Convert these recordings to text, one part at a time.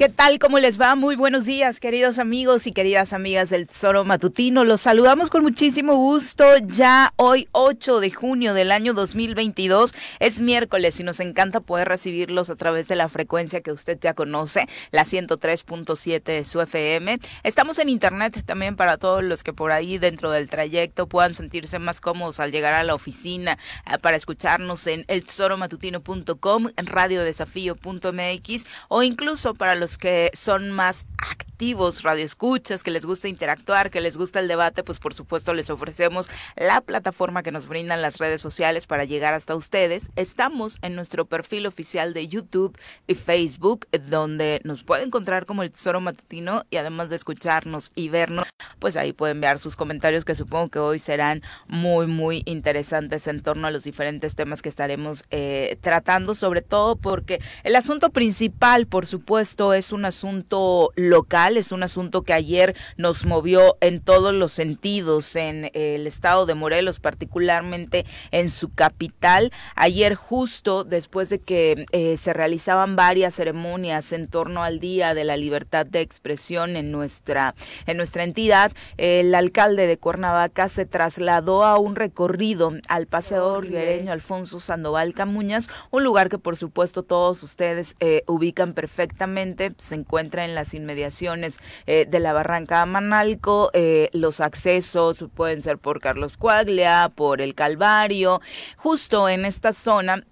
¿Qué tal? ¿Cómo les va? Muy buenos días, queridos amigos y queridas amigas del Tesoro Matutino. Los saludamos con muchísimo gusto. Ya hoy, 8 de junio del año 2022, es miércoles y nos encanta poder recibirlos a través de la frecuencia que usted ya conoce, la 103.7 de su FM. Estamos en internet también para todos los que por ahí dentro del trayecto puedan sentirse más cómodos al llegar a la oficina eh, para escucharnos en eltesoromatutino.com, radiodesafío.mx o incluso para los que son más activos, radioescuchas, que les gusta interactuar, que les gusta el debate, pues por supuesto les ofrecemos la plataforma que nos brindan las redes sociales para llegar hasta ustedes. Estamos en nuestro perfil oficial de YouTube y Facebook, donde nos puede encontrar como el Tesoro Matutino y además de escucharnos y vernos, pues ahí pueden enviar sus comentarios que supongo que hoy serán muy, muy interesantes en torno a los diferentes temas que estaremos eh, tratando, sobre todo porque el asunto principal, por supuesto, es un asunto local, es un asunto que ayer nos movió en todos los sentidos en el estado de Morelos, particularmente en su capital. Ayer justo después de que eh, se realizaban varias ceremonias en torno al Día de la Libertad de Expresión en nuestra, en nuestra entidad, el alcalde de Cuernavaca se trasladó a un recorrido al Paseo Ribereño Alfonso Sandoval Camuñas, un lugar que por supuesto todos ustedes eh, ubican perfectamente se encuentra en las inmediaciones eh, de la Barranca Manalco. Eh, los accesos pueden ser por Carlos Cuaglia, por el Calvario. Justo en esta zona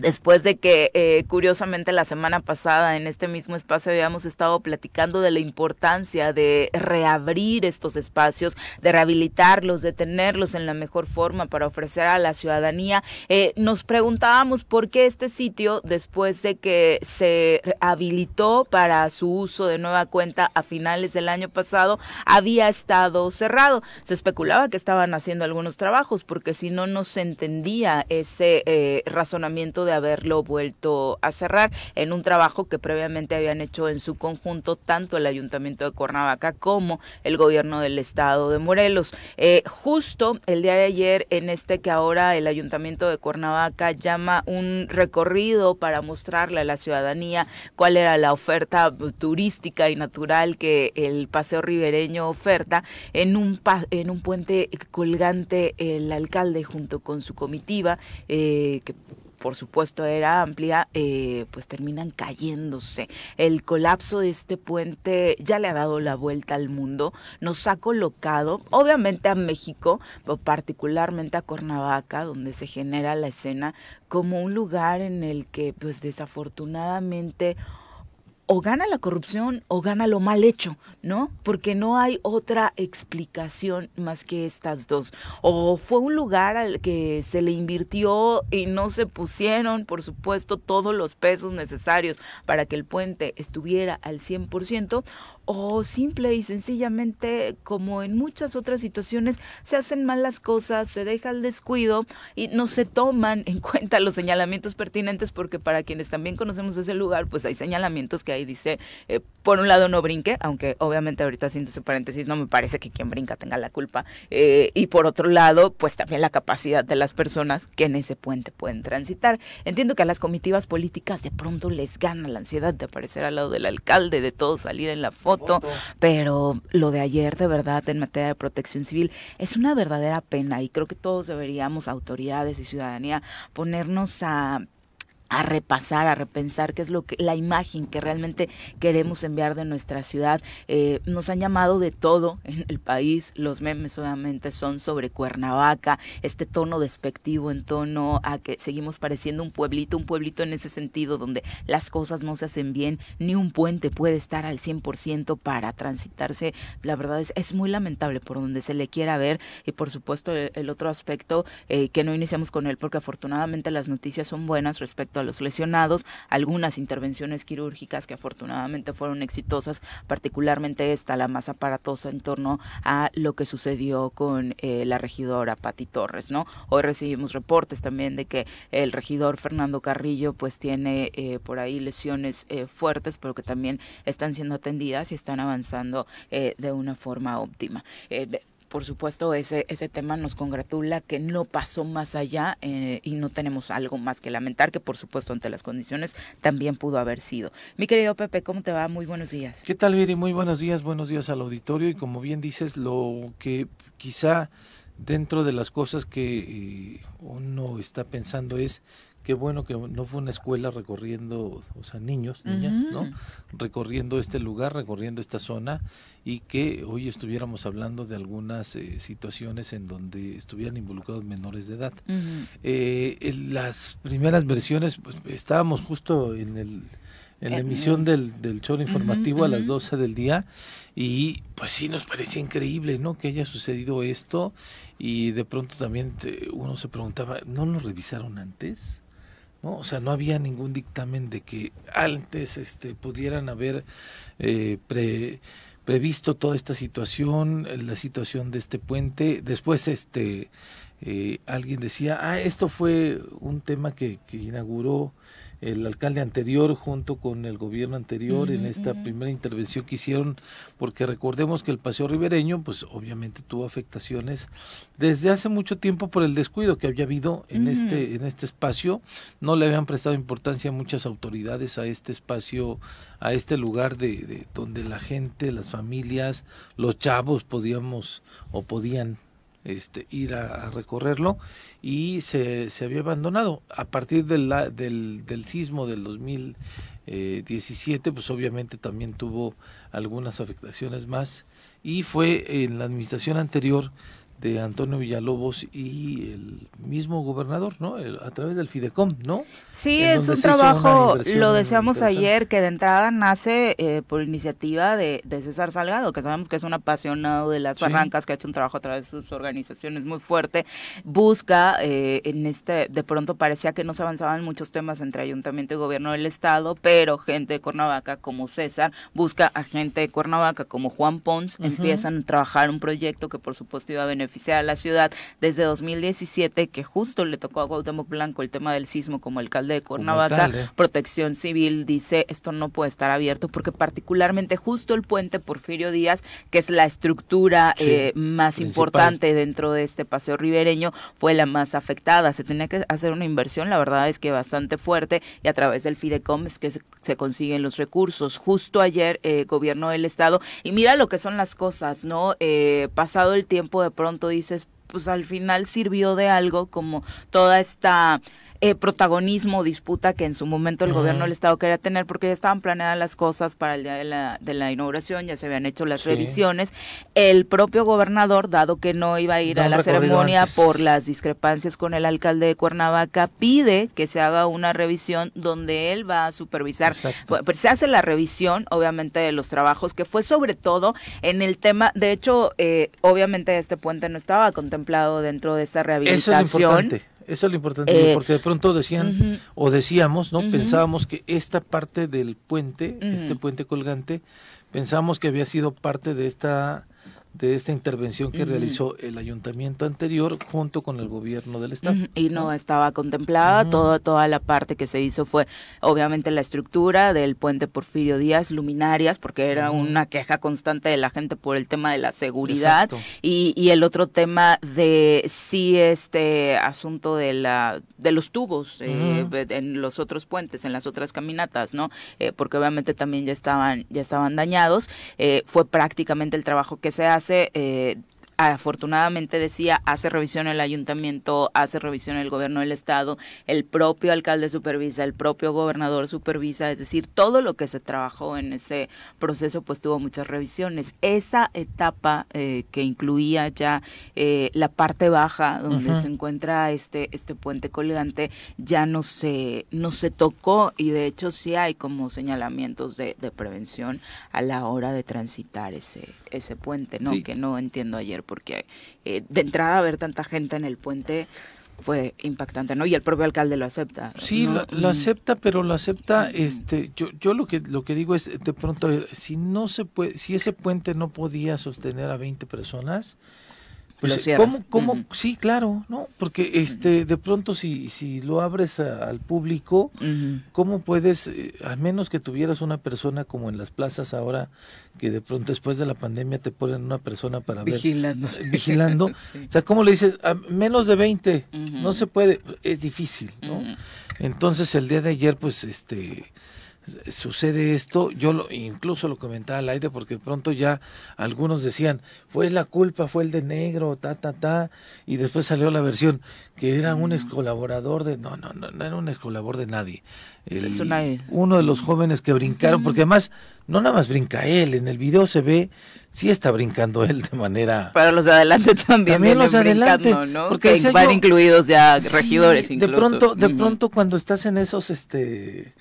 Después de que, eh, curiosamente, la semana pasada en este mismo espacio habíamos estado platicando de la importancia de reabrir estos espacios, de rehabilitarlos, de tenerlos en la mejor forma para ofrecer a la ciudadanía, eh, nos preguntábamos por qué este sitio, después de que se habilitó para su uso de nueva cuenta a finales del año pasado, había estado cerrado. Se especulaba que estaban haciendo algunos trabajos, porque si no, no se entendía ese eh, razonamiento de haberlo vuelto a cerrar en un trabajo que previamente habían hecho en su conjunto tanto el Ayuntamiento de Cuernavaca como el gobierno del estado de Morelos. Eh, justo el día de ayer en este que ahora el Ayuntamiento de Cuernavaca llama un recorrido para mostrarle a la ciudadanía cuál era la oferta turística y natural que el paseo ribereño oferta en un en un puente colgante el alcalde junto con su comitiva eh, que por supuesto era amplia, eh, pues terminan cayéndose. El colapso de este puente ya le ha dado la vuelta al mundo, nos ha colocado, obviamente a México, pero particularmente a Cuernavaca, donde se genera la escena, como un lugar en el que, pues desafortunadamente, o gana la corrupción o gana lo mal hecho, ¿no? Porque no hay otra explicación más que estas dos. O fue un lugar al que se le invirtió y no se pusieron, por supuesto, todos los pesos necesarios para que el puente estuviera al 100%, o simple y sencillamente, como en muchas otras situaciones, se hacen mal las cosas, se deja el descuido y no se toman en cuenta los señalamientos pertinentes porque para quienes también conocemos ese lugar, pues hay señalamientos que ahí dice, eh, por un lado no brinque, aunque obviamente ahorita haciendo ese paréntesis no me parece que quien brinca tenga la culpa, eh, y por otro lado, pues también la capacidad de las personas que en ese puente pueden transitar. Entiendo que a las comitivas políticas de pronto les gana la ansiedad de aparecer al lado del alcalde, de todo salir en la foto, pero lo de ayer de verdad en materia de protección civil es una verdadera pena y creo que todos deberíamos, autoridades y ciudadanía, ponernos a a repasar, a repensar qué es lo que la imagen que realmente queremos enviar de nuestra ciudad. Eh, nos han llamado de todo en el país. Los memes obviamente son sobre Cuernavaca, este tono despectivo en tono a que seguimos pareciendo un pueblito, un pueblito en ese sentido donde las cosas no se hacen bien, ni un puente puede estar al 100% para transitarse. La verdad es, es muy lamentable por donde se le quiera ver y por supuesto el, otro aspecto eh, que no iniciamos con él porque afortunadamente las noticias son buenas respecto a los lesionados, algunas intervenciones quirúrgicas que afortunadamente fueron exitosas, particularmente esta, la más aparatosa en torno a lo que sucedió con eh, la regidora Pati Torres, ¿no? Hoy recibimos reportes también de que el regidor Fernando Carrillo pues tiene eh, por ahí lesiones eh, fuertes, pero que también están siendo atendidas y están avanzando de una forma óptima por supuesto, ese, ese tema nos congratula que no pasó más allá eh, y no tenemos algo más que lamentar, que por supuesto ante las condiciones también pudo haber sido. Mi querido Pepe, ¿cómo te va? Muy buenos días. ¿Qué tal, Viri? Muy buenos días, buenos días al auditorio y como bien dices, lo que quizá dentro de las cosas que eh, uno está pensando es qué bueno que no fue una escuela recorriendo, o sea, niños, niñas, ¿no? Recorriendo este lugar, recorriendo esta zona y que hoy estuviéramos hablando de algunas eh, situaciones en donde estuvieran involucrados menores de edad. eh, en las primeras versiones, pues, estábamos justo en el en la emisión del, del show informativo a las 12 del día y pues sí nos parecía increíble no que haya sucedido esto y de pronto también uno se preguntaba no lo revisaron antes ¿no? O sea, no había ningún dictamen de que antes este, pudieran haber eh, pre, previsto toda esta situación, la situación de este puente. Después, este, eh, alguien decía, ah, esto fue un tema que, que inauguró el alcalde anterior junto con el gobierno anterior uh -huh, en esta uh -huh. primera intervención que hicieron, porque recordemos que el paseo ribereño, pues obviamente tuvo afectaciones desde hace mucho tiempo por el descuido que había habido en uh -huh. este en este espacio, no le habían prestado importancia muchas autoridades a este espacio, a este lugar de, de donde la gente, las familias, los chavos podíamos o podían este, ir a, recorrerlo y se, se, había abandonado. A partir de la, del, del sismo del 2017, pues obviamente también tuvo algunas afectaciones más y fue en la administración anterior de Antonio Villalobos y el mismo gobernador, ¿no? El, a través del Fidecom, ¿no? Sí, en es un trabajo, lo decíamos ayer, que de entrada nace eh, por iniciativa de, de, César Salgado, que sabemos que es un apasionado de las sí. barrancas, que ha hecho un trabajo a través de sus organizaciones muy fuerte, busca, eh, en este, de pronto parecía que no se avanzaban muchos temas entre ayuntamiento y gobierno del estado, pero gente de Cuernavaca como César busca a gente de Cuernavaca como Juan Pons, uh -huh. empiezan a trabajar un proyecto que por supuesto iba a beneficiar beneficiar a la ciudad desde 2017, que justo le tocó a Cuauhtémoc Blanco el tema del sismo como alcalde de Cuernavaca. Alcalde. Protección Civil dice esto no puede estar abierto porque particularmente justo el puente Porfirio Díaz, que es la estructura sí, eh, más principal. importante dentro de este paseo ribereño, fue la más afectada. Se tenía que hacer una inversión, la verdad es que bastante fuerte, y a través del Fidecom es que se, se consiguen los recursos. Justo ayer, eh, gobierno del estado, y mira lo que son las cosas, ¿no? Eh, pasado el tiempo de pronto dices, pues al final sirvió de algo como toda esta eh, protagonismo, disputa que en su momento el uh -huh. gobierno del Estado quería tener, porque ya estaban planeadas las cosas para el día de la, de la inauguración, ya se habían hecho las sí. revisiones. El propio gobernador, dado que no iba a ir no a la ceremonia antes. por las discrepancias con el alcalde de Cuernavaca, pide que se haga una revisión donde él va a supervisar. Pues, se hace la revisión, obviamente, de los trabajos, que fue sobre todo en el tema, de hecho, eh, obviamente este puente no estaba contemplado dentro de esta rehabilitación. Eso es importante. Eso es lo importante, eh, porque de pronto decían uh -huh. o decíamos, ¿no? Uh -huh. Pensábamos que esta parte del puente, uh -huh. este puente colgante, pensábamos que había sido parte de esta de esta intervención que uh -huh. realizó el ayuntamiento anterior junto con el gobierno del estado. Uh -huh. Y no estaba contemplada, uh -huh. toda, toda la parte que se hizo fue obviamente la estructura del puente Porfirio Díaz, luminarias, porque era una queja constante de la gente por el tema de la seguridad y, y, el otro tema de sí este asunto de la de los tubos eh, en los otros puentes, en las otras caminatas, ¿no? Eh, porque obviamente también ya estaban, ya estaban dañados, eh, fue prácticamente el trabajo que se hace hace eh, afortunadamente decía, hace revisión el ayuntamiento, hace revisión el gobierno del estado, el propio alcalde supervisa, el propio gobernador supervisa, es decir, todo lo que se trabajó en ese proceso pues tuvo muchas revisiones. Esa etapa eh, que incluía ya eh, la parte baja donde uh -huh. se encuentra este, este puente colgante ya no se, no se tocó y de hecho sí hay como señalamientos de, de prevención a la hora de transitar ese, ese puente, ¿no? Sí. Que no entiendo ayer porque eh, de entrada ver tanta gente en el puente fue impactante, ¿no? Y el propio alcalde lo acepta. Sí, ¿no? lo, lo, acepta, pero lo acepta, este, yo, yo lo que lo que digo es de pronto si no se puede, si ese puente no podía sostener a 20 personas, Pues, ¿cómo, cómo? Sí, claro, ¿no? Porque este, de pronto si, si lo abres al público, ¿cómo puedes, eh, a menos que tuvieras una persona como en las plazas ahora, que de pronto después de la pandemia te ponen una persona para vigilando. ver. Vigilando. O sea, ¿cómo le dices? A menos de 20, no se puede, es difícil, ¿no? Entonces el día de ayer, pues, este sucede esto, yo lo, incluso lo comentaba al aire porque pronto ya algunos decían, fue la culpa, fue el de negro, ta, ta, ta, y después salió la versión que era un ex colaborador de, no, no, no, no era un ex colaborador de nadie. uno de los jóvenes que brincaron, porque además no nada más brinca él, en el video se ve, sí está brincando él de manera... Para los de adelante también. También los de adelante. Porque van incluidos ya regidores De pronto, de pronto cuando estás en esos, este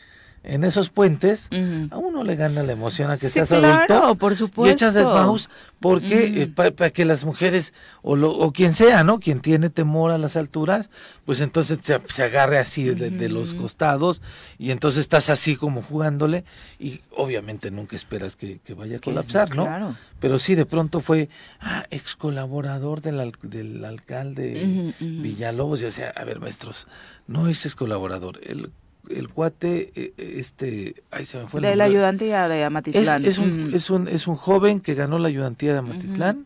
en esos puentes, a uno le gana la emoción a que seas adulto por supuesto. y echas desmaus porque eh, para que las mujeres o, lo, o quien sea, ¿no? Quien tiene temor a las alturas, pues entonces se, agarre así de, los costados y entonces estás así como jugándole y obviamente nunca esperas que, vaya a colapsar, ¿no? Pero sí, de pronto fue ah, ex colaborador del, del alcalde Villalobos y decía, a ver, maestros, no es ex colaborador, el el cuate, eh, eh, este, ahí se me fue De la ayudantía de Amatitlán. Es, un, es, un, es un joven que ganó la ayudantía de Amatitlán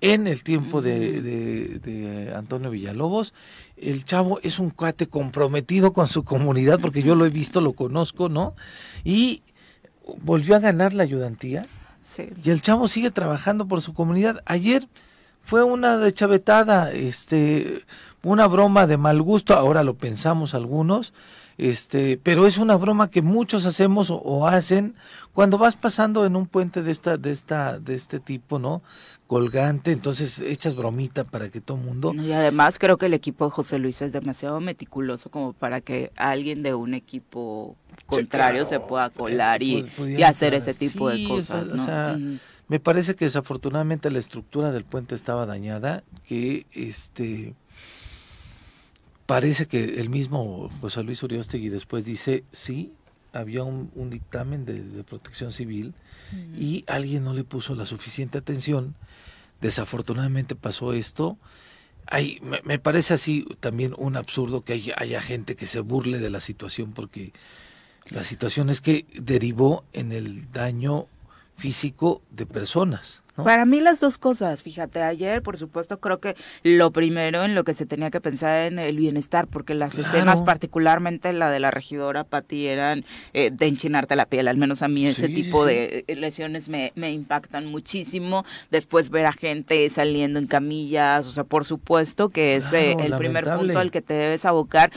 en el tiempo de, de, Antonio Villalobos. El chavo es un cuate comprometido con su comunidad, porque yo lo he visto, lo conozco, ¿no? Y volvió a ganar la ayudantía. Sí. Y el chavo sigue trabajando por su comunidad. Ayer fue una de chavetada, este, una broma de mal gusto, ahora lo pensamos algunos, este, pero es una broma que muchos hacemos o, hacen cuando vas pasando en un puente de esta, de esta, de este tipo, ¿no? Colgante, entonces echas bromita para que todo el mundo. Y además creo que el equipo de José Luis es demasiado meticuloso como para que alguien de un equipo contrario se pueda colar y, hacer ese tipo de cosas. Me parece que desafortunadamente la estructura del puente estaba dañada, que este parece que el mismo José Luis Uriostegui después dice, sí, había un, dictamen de, protección civil y alguien no le puso la suficiente atención. Desafortunadamente pasó esto. Hay, me, parece así también un absurdo que haya gente que se burle de la situación porque la situación es que derivó en el daño físico de personas. Para mí las dos cosas, fíjate, ayer por supuesto creo que lo primero en lo que se tenía que pensar en el bienestar, porque las escenas, particularmente la de la regidora Patti, eran eh, de enchinarte la piel, al menos a mí ese tipo de eh, lesiones me, me impactan muchísimo. Después ver a gente saliendo en camillas, o sea, por supuesto que es eh, el primer punto al que te debes abocar,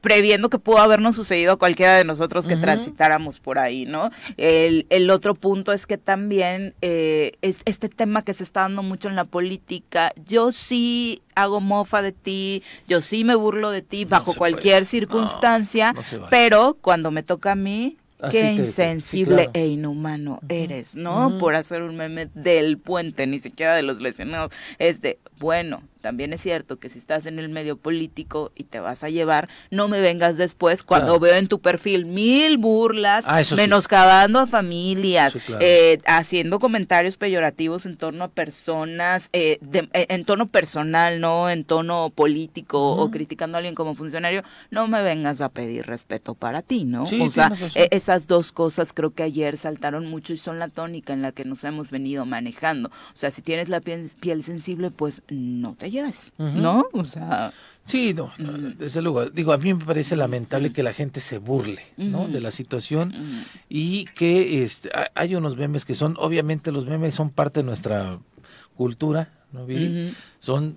previendo que pudo habernos sucedido a cualquiera de nosotros que transitáramos por ahí, ¿no? El, el otro punto es que también es, es este tema que se está dando mucho en la política. Yo sí hago mofa de ti, yo sí me burlo de ti bajo cualquier circunstancia, pero cuando me toca a mí, Qué insensible e inhumano eres, ¿no? Por hacer un meme del puente, ni siquiera de los lesionados. Es de, bueno, también es cierto que si estás en el medio político y te vas a llevar, no me vengas después cuando veo en tu perfil mil burlas, ah, menoscabando a familias, eh, haciendo comentarios peyorativos en torno a personas, eh, eh, en tono personal, no en tono político o criticando a alguien como funcionario, no me vengas a pedir respeto para ti, ¿no? o sea, e, esas dos cosas creo que ayer saltaron mucho y son la tónica en la que nos hemos venido manejando. O sea, si tienes la piel, piel sensible, pues no te lleves, ¿no? O sea... Sí, no, desde luego. Digo, a mí me parece lamentable que la gente se burle, ¿no? De la situación y que este, hay unos memes que son, obviamente los memes son parte de nuestra cultura, ¿no, Son,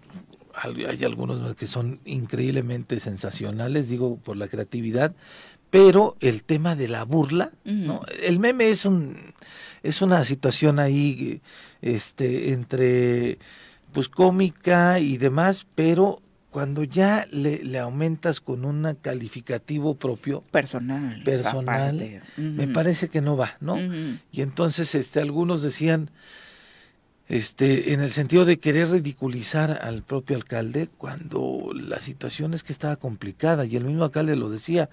hay algunos que son increíblemente sensacionales, digo, por la creatividad, pero el tema de la burla, ¿no? El meme es un, es una situación ahí, este, entre pues cómica y demás, pero cuando ya le, aumentas con un calificativo propio personal personal me parece que no va no y entonces este algunos decían este en el sentido de querer ridiculizar al propio alcalde cuando la situación es que estaba complicada y el mismo alcalde lo decía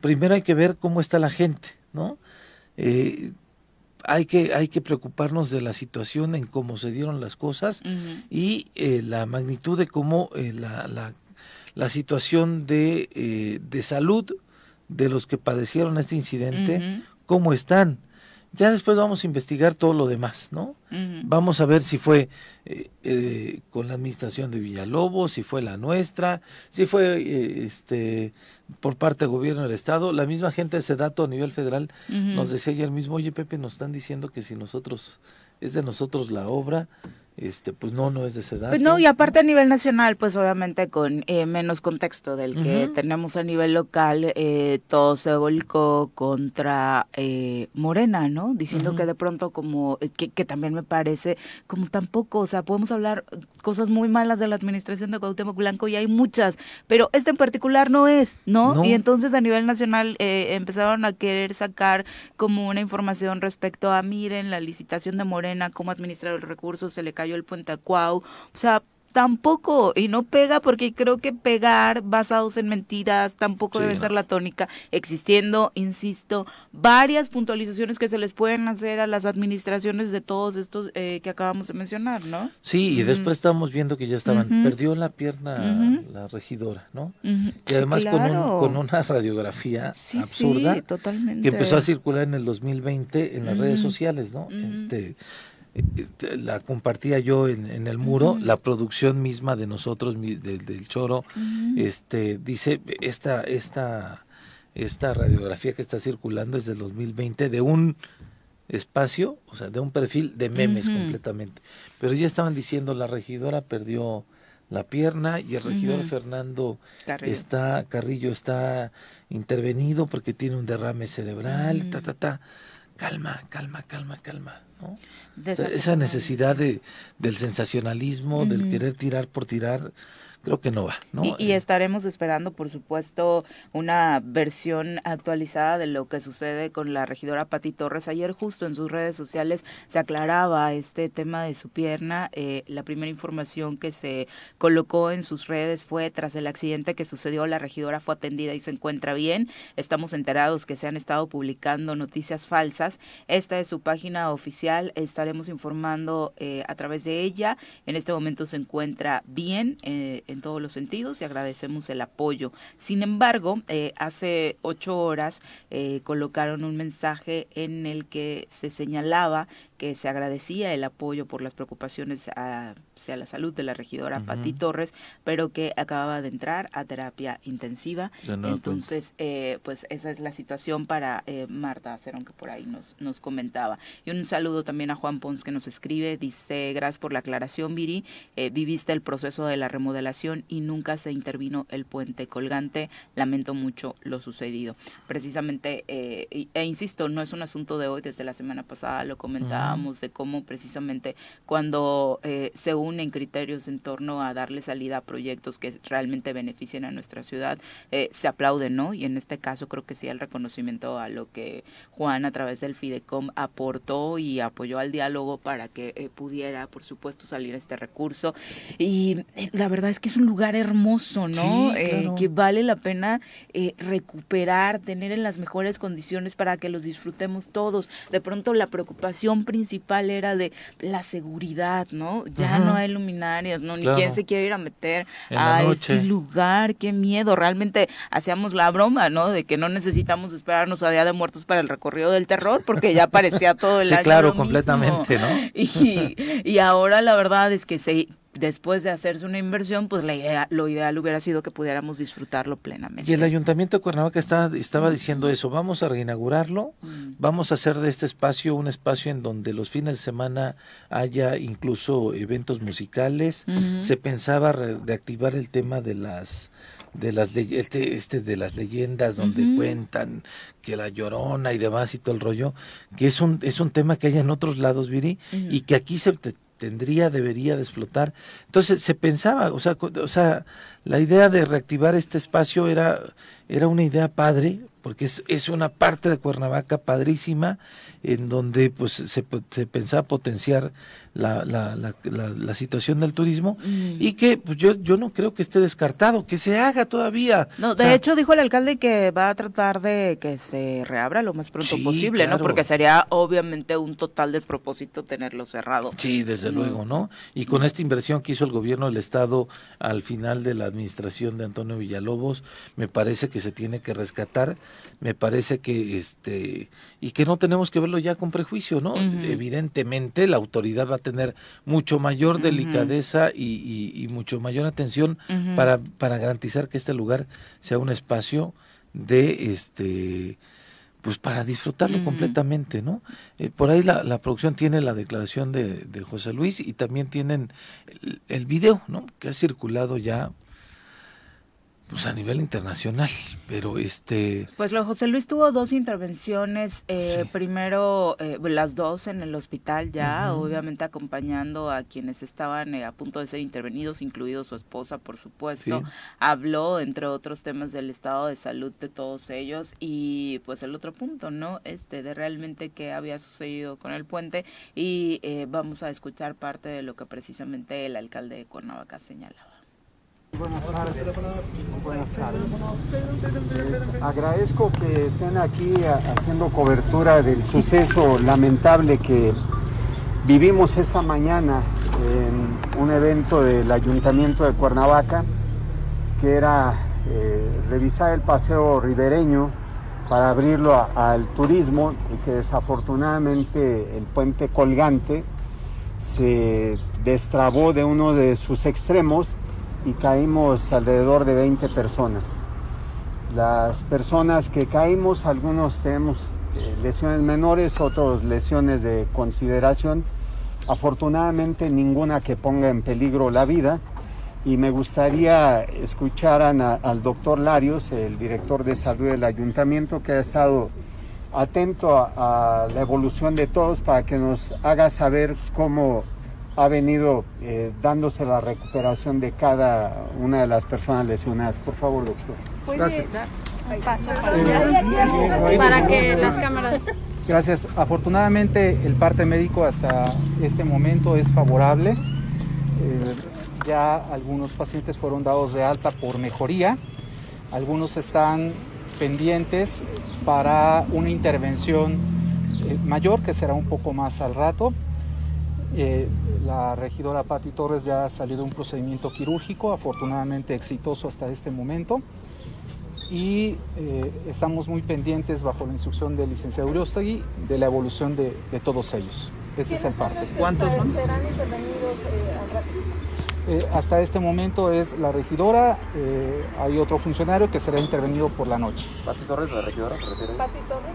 primero hay que ver cómo está la gente no eh, hay que, hay que preocuparnos de la situación en cómo se dieron las cosas y eh, la magnitud de cómo eh, la, la, la, situación de, eh, de, salud de los que padecieron este incidente, cómo están. Ya después vamos a investigar todo lo demás, ¿no? Vamos a ver si fue con la administración de Villalobos, si fue la nuestra, si fue este por parte del gobierno del estado. La misma gente de ese dato a nivel federal nos decía ayer mismo, oye Pepe, nos están diciendo que si nosotros, es de nosotros la obra, este pues no no es de esa edad pues no y aparte a nivel nacional pues obviamente con eh, menos contexto del que tenemos a nivel local eh, todo se volcó contra eh, Morena no diciendo que de pronto como que, que, también me parece como tampoco o sea podemos hablar cosas muy malas de la administración de Cuauhtémoc Blanco y hay muchas pero este en particular no es no, y entonces a nivel nacional empezaron a querer sacar como una información respecto a miren la licitación de Morena cómo administrar los recursos se le cayó el puente Acuau, o sea, tampoco, y no pega porque creo que pegar basados en mentiras tampoco debe ser la tónica, existiendo, insisto, varias puntualizaciones que se les pueden hacer a las administraciones de todos estos eh, que acabamos de mencionar, ¿no? Sí, y después estamos viendo que ya estaban, perdió la pierna la regidora, ¿no? Y además con, con, una radiografía absurda totalmente. que empezó a circular en el 2020 en las redes sociales, ¿no? Este, la compartía yo en, el muro, la producción misma de nosotros, del Choro, este dice, esta, esta, esta radiografía que está circulando es del 2020 de un espacio, o sea, de un perfil de memes completamente. Pero ya estaban diciendo, la regidora perdió la pierna y el regidor Fernando está, Carrillo está intervenido porque tiene un derrame cerebral, ta, ta, ta. Calma, calma, calma, calma esa necesidad de, del sensacionalismo, del querer tirar por tirar, creo que no va. ¿no? Y, estaremos esperando, por supuesto, una versión actualizada de lo que sucede con la regidora Pati Torres. Ayer justo en sus redes sociales se aclaraba este tema de su pierna. Eh, la primera información que se colocó en sus redes fue tras el accidente que sucedió, la regidora fue atendida y se encuentra bien. Estamos enterados que se han estado publicando noticias falsas. Esta es su página oficial. Estaremos informando eh, a través de ella. En este momento se encuentra bien. Eh, en todos los sentidos y agradecemos el apoyo. Sin embargo, eh, hace ocho horas eh, colocaron un mensaje en el que se señalaba que se agradecía el apoyo por las preocupaciones hacia la salud de la regidora Pati Torres, pero que acababa de entrar a terapia intensiva. Entonces, eh, pues esa es la situación para eh, Marta Cerón, que por ahí nos, nos comentaba. Y un saludo también a Juan Pons, que nos escribe, dice, gracias por la aclaración, Viri, viviste el proceso de la remodelación y nunca se intervino el puente colgante, lamento mucho lo sucedido. Precisamente, e, insisto, no es un asunto de hoy, desde la semana pasada lo comentaba de cómo precisamente cuando eh, se unen criterios en torno a darle salida a proyectos que realmente beneficien a nuestra ciudad, eh, se aplaude, ¿no? Y en este caso creo que sí el reconocimiento a lo que Juan a través del Fidecom aportó y apoyó al diálogo para que eh, pudiera, por supuesto, salir este recurso. Y la verdad es que es un lugar hermoso, ¿no? que vale la pena recuperar, tener en las mejores condiciones para que los disfrutemos todos. De pronto la preocupación principal era de la seguridad, ¿no? Ya no hay luminarias, ¿no? Ni quién se quiere ir a meter a este lugar, qué miedo. Realmente hacíamos la broma, ¿no? De que no necesitamos esperarnos a Día de Muertos para el recorrido del terror, porque ya parecía todo el sí, claro, completamente, ¿no? Y, y ahora la verdad es que se después de hacerse una inversión, pues la idea, lo ideal hubiera sido que pudiéramos disfrutarlo plenamente. Y el Ayuntamiento de Cuernavaca está, estaba diciendo eso, vamos a reinaugurarlo, mm. vamos a hacer de este espacio un espacio en donde los fines de semana haya incluso eventos musicales, se pensaba reactivar el tema de las de las este, este de las leyendas donde cuentan que la llorona y demás y todo el rollo, que es un es un tema que hay en otros lados, Viri, y que aquí se tendría, debería de explotar. Entonces se pensaba, o sea, o sea, la idea de reactivar este espacio era, era una idea padre, porque es, es una parte de Cuernavaca padrísima en donde pues se, se pensaba potenciar la, la, la, la, situación del turismo mm. y que pues yo, yo no creo que esté descartado, que se haga todavía. No, de hecho dijo el alcalde que va a tratar de que se reabra lo más pronto posible, ¿no? Porque sería obviamente un total despropósito tenerlo cerrado. Sí, desde luego, ¿no? Y con esta inversión que hizo el gobierno del estado al final de la administración de Antonio Villalobos, me parece que se tiene que rescatar, me parece que este y que no tenemos que verlo ya con prejuicio, ¿no? Evidentemente la autoridad va tener mucho mayor delicadeza y, mucho mayor atención para, para garantizar que este lugar sea un espacio de este pues para disfrutarlo completamente, ¿no? Eh, por ahí la, la, producción tiene la declaración de, de José Luis y también tienen el, el, video, ¿no? Que ha circulado ya pues a nivel internacional, pero este... Pues lo José Luis tuvo dos intervenciones, eh, primero eh, las dos en el hospital ya, obviamente acompañando a quienes estaban eh, a punto de ser intervenidos, incluido su esposa, por supuesto. Habló, entre otros temas, del estado de salud de todos ellos y pues el otro punto, ¿no? Este, de realmente qué había sucedido con el puente y vamos a escuchar parte de lo que precisamente el alcalde de Cuernavaca señalaba. Buenas tardes. Buenas tardes. agradezco que estén aquí haciendo cobertura del suceso lamentable que vivimos esta mañana en un evento del Ayuntamiento de Cuernavaca, que era eh, revisar el paseo ribereño para abrirlo al turismo y que desafortunadamente el puente colgante se destrabó de uno de sus extremos y caímos alrededor de 20 personas. Las personas que caímos, algunos tenemos eh, lesiones menores, otros lesiones de consideración. Afortunadamente ninguna que ponga en peligro la vida y me gustaría escuchar al doctor Larios, el director de salud del ayuntamiento, que ha estado atento a la evolución de todos para que nos haga saber cómo ha venido eh, dándose la recuperación de cada una de las personas lesionadas. Por favor, doctor. Gracias. paso para, para que las cámaras... Gracias. Afortunadamente el parte médico hasta este momento es favorable. Eh, ya algunos pacientes fueron dados de alta por mejoría. Algunos están pendientes para una intervención eh, mayor que será un poco más al rato. Eh, la regidora Patti Torres ya salió de un procedimiento quirúrgico, afortunadamente exitoso hasta este momento. Y eh, estamos muy pendientes, bajo la instrucción del licenciado Uriostegui, de la evolución de, todos ellos. Ese es el parte. ¿Cuántos son? ¿Serán intervenidos eh, hasta este momento es la regidora, hay otro funcionario que será intervenido por la noche. ¿Pati Torres, la regidora? ¿Pati Torres?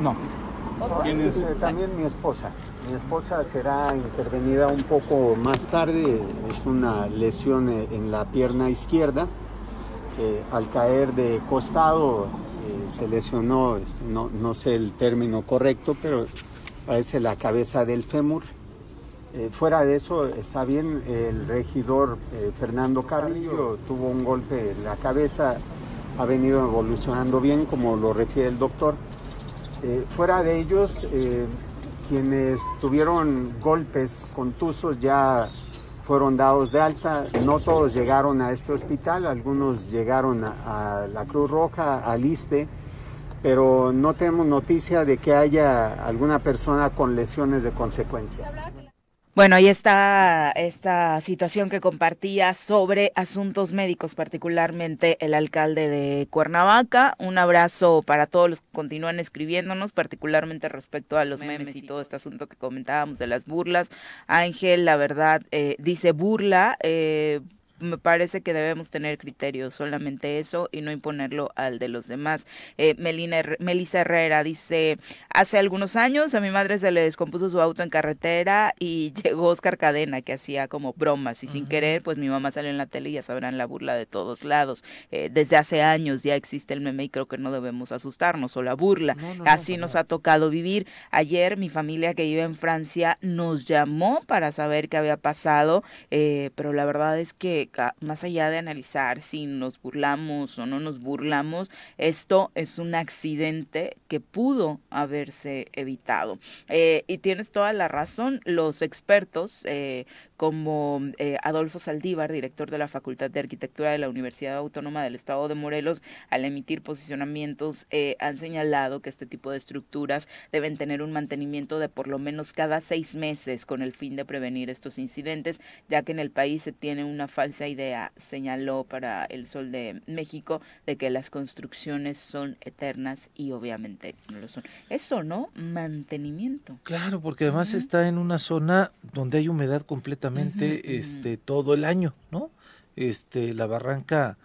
No. Eh, también mi esposa. Mi esposa será intervenida un poco más tarde. Es una lesión eh, en la pierna izquierda. al caer de costado eh, se lesionó, este, no, no, sé el término correcto, pero parece la cabeza del fémur. fuera de eso está bien, el regidor Fernando Carrillo tuvo un golpe en la cabeza, ha venido evolucionando bien como lo refiere el doctor eh, fuera de ellos, eh, quienes tuvieron golpes contusos ya fueron dados de alta. No todos llegaron a este hospital, algunos llegaron a, la Cruz Roja, al ISTE, pero no tenemos noticia de que haya alguna persona con lesiones de consecuencia. Bueno, ahí está esta situación que compartía sobre asuntos médicos, particularmente el alcalde de Cuernavaca. Un abrazo para todos los que continúan escribiéndonos, particularmente respecto a los memes, y todo este asunto que comentábamos de las burlas. Ángel, la verdad, eh, dice burla. Eh, me parece que debemos tener criterios, solamente eso, y no imponerlo al de los demás. Eh, Melina, Melissa Herrera dice, hace algunos años a mi madre se le descompuso su auto en carretera y llegó Oscar Cadena, que hacía como bromas, y sin querer, pues mi mamá salió en la tele y ya sabrán la burla de todos lados. Eh, desde hace años ya existe el meme y creo que no debemos asustarnos, o la burla. Así nos ha tocado vivir. Ayer mi familia que vive en Francia nos llamó para saber qué había pasado, eh, pero la verdad es que más allá de analizar si nos burlamos o no nos burlamos, esto es un accidente que pudo haberse evitado. Eh, y tienes toda la razón, los expertos eh, como eh, Adolfo Saldívar, director de la Facultad de Arquitectura de la Universidad Autónoma del Estado de Morelos, al emitir posicionamientos, eh, han señalado que este tipo de estructuras deben tener un mantenimiento de por lo menos cada seis meses con el fin de prevenir estos incidentes, ya que en el país se tiene una falsa idea, señaló para el Sol de México, de que las construcciones son eternas y obviamente no lo son. Eso, ¿no? Mantenimiento. Claro, porque además está en una zona donde hay humedad completamente este todo el año, ¿no? Este la barranca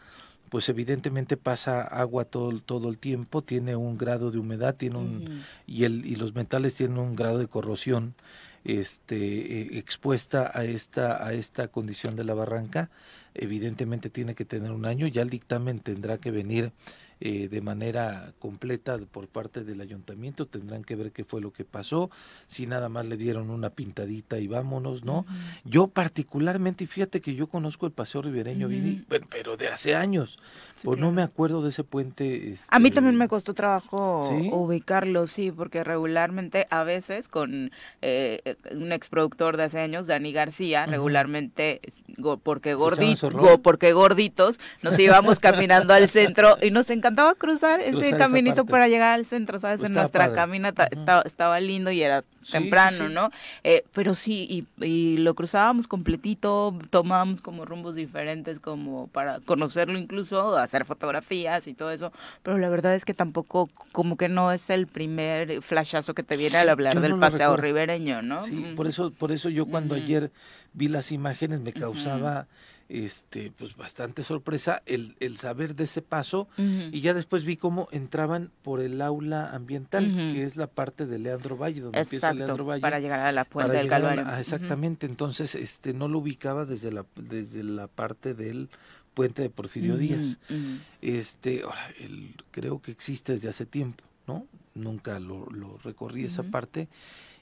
pues evidentemente pasa agua todo, todo el tiempo, tiene un grado de humedad, tiene un y el y los metales tienen un grado de corrosión este eh, expuesta a esta a esta condición de la barranca, evidentemente tiene que tener un año, ya el dictamen tendrá que venir eh, de manera completa por parte del ayuntamiento, tendrán que ver qué fue lo que pasó, si nada más le dieron una pintadita y vámonos, ¿no? Yo particularmente, fíjate que yo conozco el Paseo Ribereño, pero, de hace años, pues no me acuerdo de ese puente. a mí también este, me costó trabajo ubicarlo, sí, porque regularmente a veces con eh, un exproductor de hace años, Dani García, regularmente porque gorditos, porque gorditos, nos íbamos caminando al centro y nos encantaba cruzar ese caminito para llegar al centro, ¿sabes? Pues en nuestra caminata estaba, lindo y era temprano, ¿no? Eh, pero sí, y, lo cruzábamos completito, tomábamos como rumbos diferentes como para conocerlo incluso, hacer fotografías y todo eso, pero la verdad es que tampoco, como que no es el primer flashazo que te viene al hablar del paseo ribereño, ¿no? Sí, por eso, por eso yo cuando ayer vi las imágenes me causaba este pues bastante sorpresa el, el saber de ese paso y ya después vi cómo entraban por el aula ambiental que es la parte de Leandro Valle donde empieza Leandro Valle para llegar a la puerta del Calvario. Exactamente entonces este no lo ubicaba desde la desde la parte del puente de Porfirio Díaz. este ahora el, creo que existe desde hace tiempo no nunca lo, lo recorrí esa parte.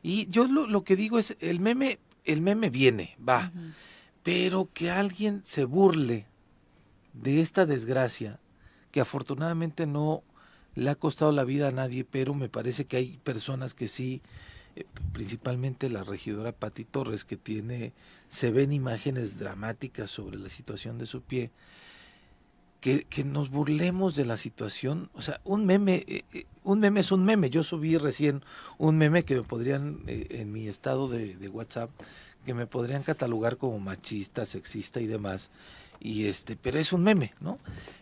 Y yo lo, lo que digo es el meme el meme viene va pero que alguien se burle de esta desgracia, que afortunadamente no le ha costado la vida a nadie, pero me parece que hay personas que sí, eh, principalmente la regidora Pati Torres, que tiene, se ven imágenes dramáticas sobre la situación de su pie, que, que nos burlemos de la situación, o sea, un meme, eh, eh, un meme es un meme, yo subí recién un meme que me podrían, en mi estado de, de WhatsApp, que me podrían catalogar como machista, sexista y demás. Y este, pero es un meme, ¿no?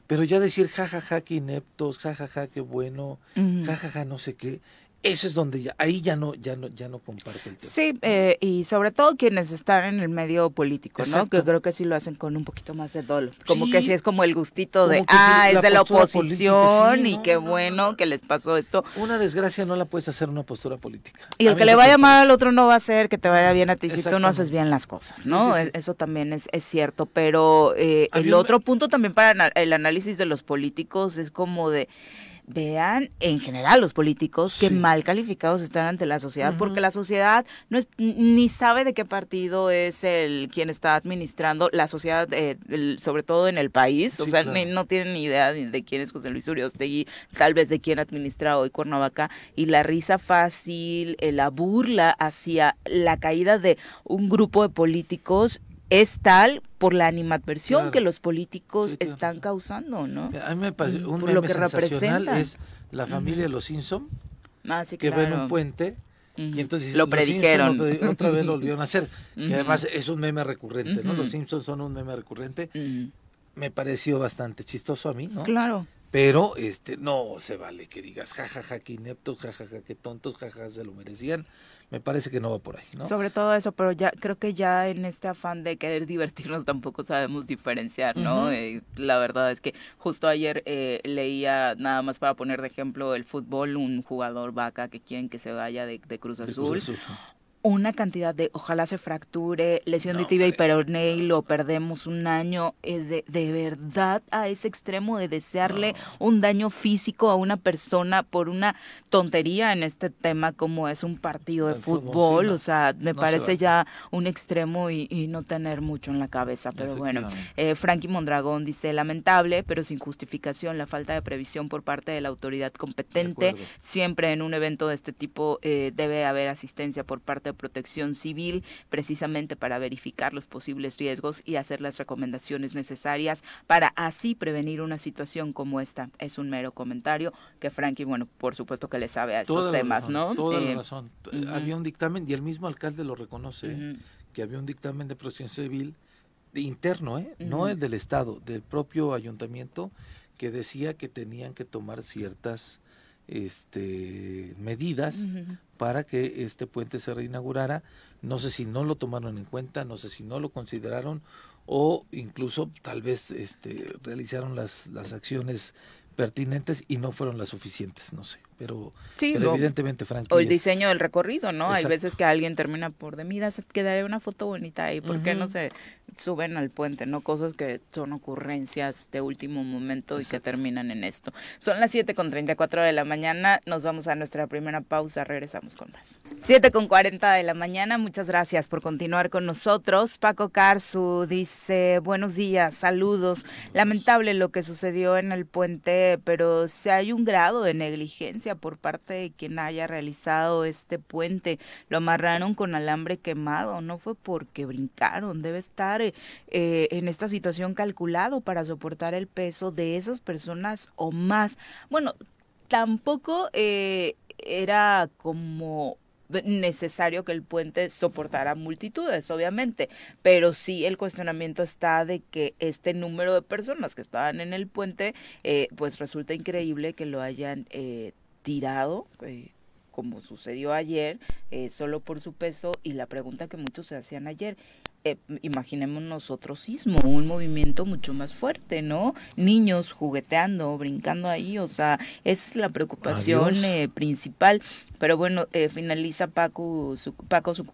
Pero ya decir jajaja ja, ja, que ineptos, jajaja ja, qué bueno, jajaja no sé qué, eso es donde ya, ahí ya no, ya no, ya no comparto el tema. Sí, eh, y sobre todo quienes están en el medio político, ¿no? Que creo que sí lo hacen con un poquito más de dolo. Como que sí es como el gustito de, ah, es de la oposición y qué bueno que les pasó esto. Una desgracia no la puedes hacer una postura política. Y el que le vaya mal al otro no va a ser que te vaya bien a ti si tú no haces bien las cosas, ¿no? Eso también es, es cierto, pero eh, el otro punto también para el análisis de los políticos es como de vean en general los políticos que mal calificados están ante la sociedad, porque la sociedad no es, ni sabe de qué partido es el quien está administrando la sociedad, eh, sobre todo en el país, o sea, no tienen ni idea de, quién es José Luis Uriostegui, tal vez de quién administra hoy Cuernavaca, y la risa fácil, eh, la burla hacia la caída de un grupo de políticos es tal por la animadversión que los políticos están causando, ¿no? A mí me parece mm, un meme lo que sensacional es la familia de los Simpson ah, que ven un puente y entonces lo predijeron. otra vez lo volvieron a hacer. Que además es un meme recurrente, ¿no? Los Simpsons son un meme recurrente. Me pareció bastante chistoso a mí, ¿no? Claro. Pero este no se vale que digas jajaja ja, ja, que ineptos, jajaja ja, que tontos, jajaja se lo merecían me parece que no va por ahí, ¿no? Sobre todo eso, pero ya creo que ya en este afán de querer divertirnos tampoco sabemos diferenciar, ¿no? Eh, la verdad es que justo ayer eh, leía, nada más para poner de ejemplo el fútbol, un jugador vaca que quieren que se vaya de, Cruz Azul. Una cantidad de, ojalá se fracture, lesión de tibia y peroné y lo perdemos un año, es de, de verdad a ese extremo de desearle un daño físico a una persona por una tontería en este tema como es un partido de fútbol, o sea, me parece ya un extremo y, no tener mucho en la cabeza, pero bueno, eh, Frankie Mondragón dice, lamentable, pero sin justificación, la falta de previsión por parte de la autoridad competente, siempre en un evento de este tipo eh, debe haber asistencia por parte protección civil precisamente para verificar los posibles riesgos y hacer las recomendaciones necesarias para así prevenir una situación como esta. Es un mero comentario que Frankie, bueno, por supuesto que le sabe a estos temas, ¿no? Toda la eh, razón. Había un dictamen y el mismo alcalde lo reconoce, que había un dictamen de protección civil interno, ¿eh? no el del Estado, del propio ayuntamiento, que decía que tenían que tomar ciertas este, medidas para que este puente se reinaugurara. No sé si no lo tomaron en cuenta, no sé si no lo consideraron o incluso tal vez este, realizaron las, las acciones pertinentes y no fueron las suficientes, no sé pero, sí, evidentemente Frankie o el diseño del recorrido no hay veces que alguien termina por de mira se quedaré una foto bonita ahí por qué no se suben al puente no cosas que son ocurrencias de último momento y que terminan en esto. Son las 7 con 34 de la mañana nos vamos a nuestra primera pausa regresamos con más. 7 con 40 de la mañana muchas gracias por continuar con nosotros. Paco Carzu dice buenos días saludos. Lamentable lo que sucedió en el puente pero si hay un grado de negligencia por parte de quien haya realizado este puente. Lo amarraron con alambre quemado, no fue porque brincaron, debe estar eh, eh, en esta situación calculado para soportar el peso de esas personas o más. Bueno, tampoco eh, era como necesario que el puente soportara multitudes, obviamente, pero sí el cuestionamiento está de que este número de personas que estaban en el puente, pues resulta increíble que lo hayan eh, tirado, eh, como sucedió ayer, eh, solo por su peso, y la pregunta que muchos se hacían ayer, eh, imaginemos nosotros sismo, un movimiento mucho más fuerte, ¿no? Niños jugueteando, brincando ahí, o sea, es la preocupación eh, principal. Pero bueno, eh, finaliza Paco, su, Paco su,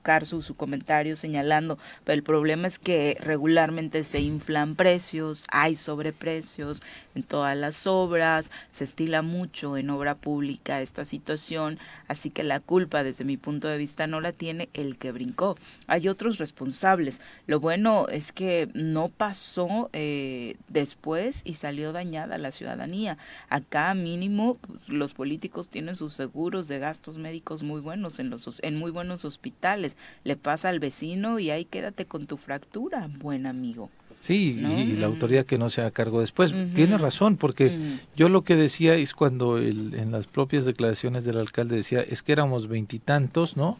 su comentario señalando, pero el problema es que regularmente se inflan precios, hay sobreprecios en todas las obras, se estila mucho en obra pública esta situación, así que la culpa desde mi punto de vista no la tiene el que brincó. Hay otros responsables lo bueno es que no pasó eh, después y salió dañada la ciudadanía. Acá mínimo pues, los políticos tienen sus seguros de gastos médicos muy buenos en los en muy buenos hospitales. Le pasa al vecino y ahí quédate con tu fractura, buen amigo. Sí, y la autoridad que no se haga cargo después. Tiene razón, porque yo lo que decía es cuando el, en las propias declaraciones del alcalde decía, es que éramos veintitantos, ¿no?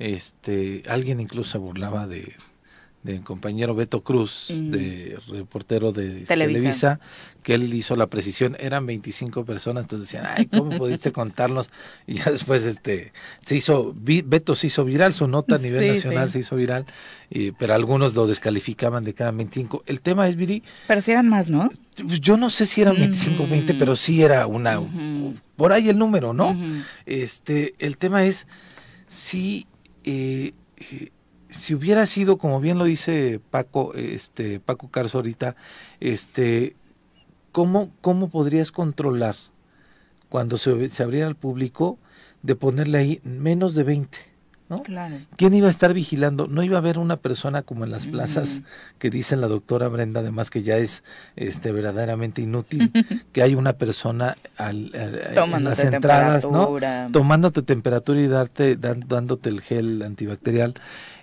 Este, alguien incluso se burlaba de, del compañero Beto Cruz, mm. de reportero de Televisa. que él hizo la precisión, eran 25 personas, entonces decían, ay, ¿cómo pudiste contarlos? Y ya después este se hizo, Beto se hizo viral, su nota a nivel nacional se hizo viral, y, pero algunos lo descalificaban de que eran 25. El tema es, Viri... Pero si eran más, ¿no? Pues yo no sé si eran 25 o 20, pero sí era una, por ahí el número, ¿no? Este, el tema es, si... Eh, eh, si hubiera sido, como bien lo dice Paco, este, Paco Carso ahorita, este, ¿cómo, ¿cómo podrías controlar cuando se, se abriera al público de ponerle ahí menos de 20? ¿No? ¿Quién iba a estar vigilando? No iba a haber una persona como en las plazas que dice la doctora Brenda, además que ya es este verdaderamente inútil, que hay una persona al, en las entradas, ¿no? Tomándote temperatura y darte, dándote el gel antibacterial,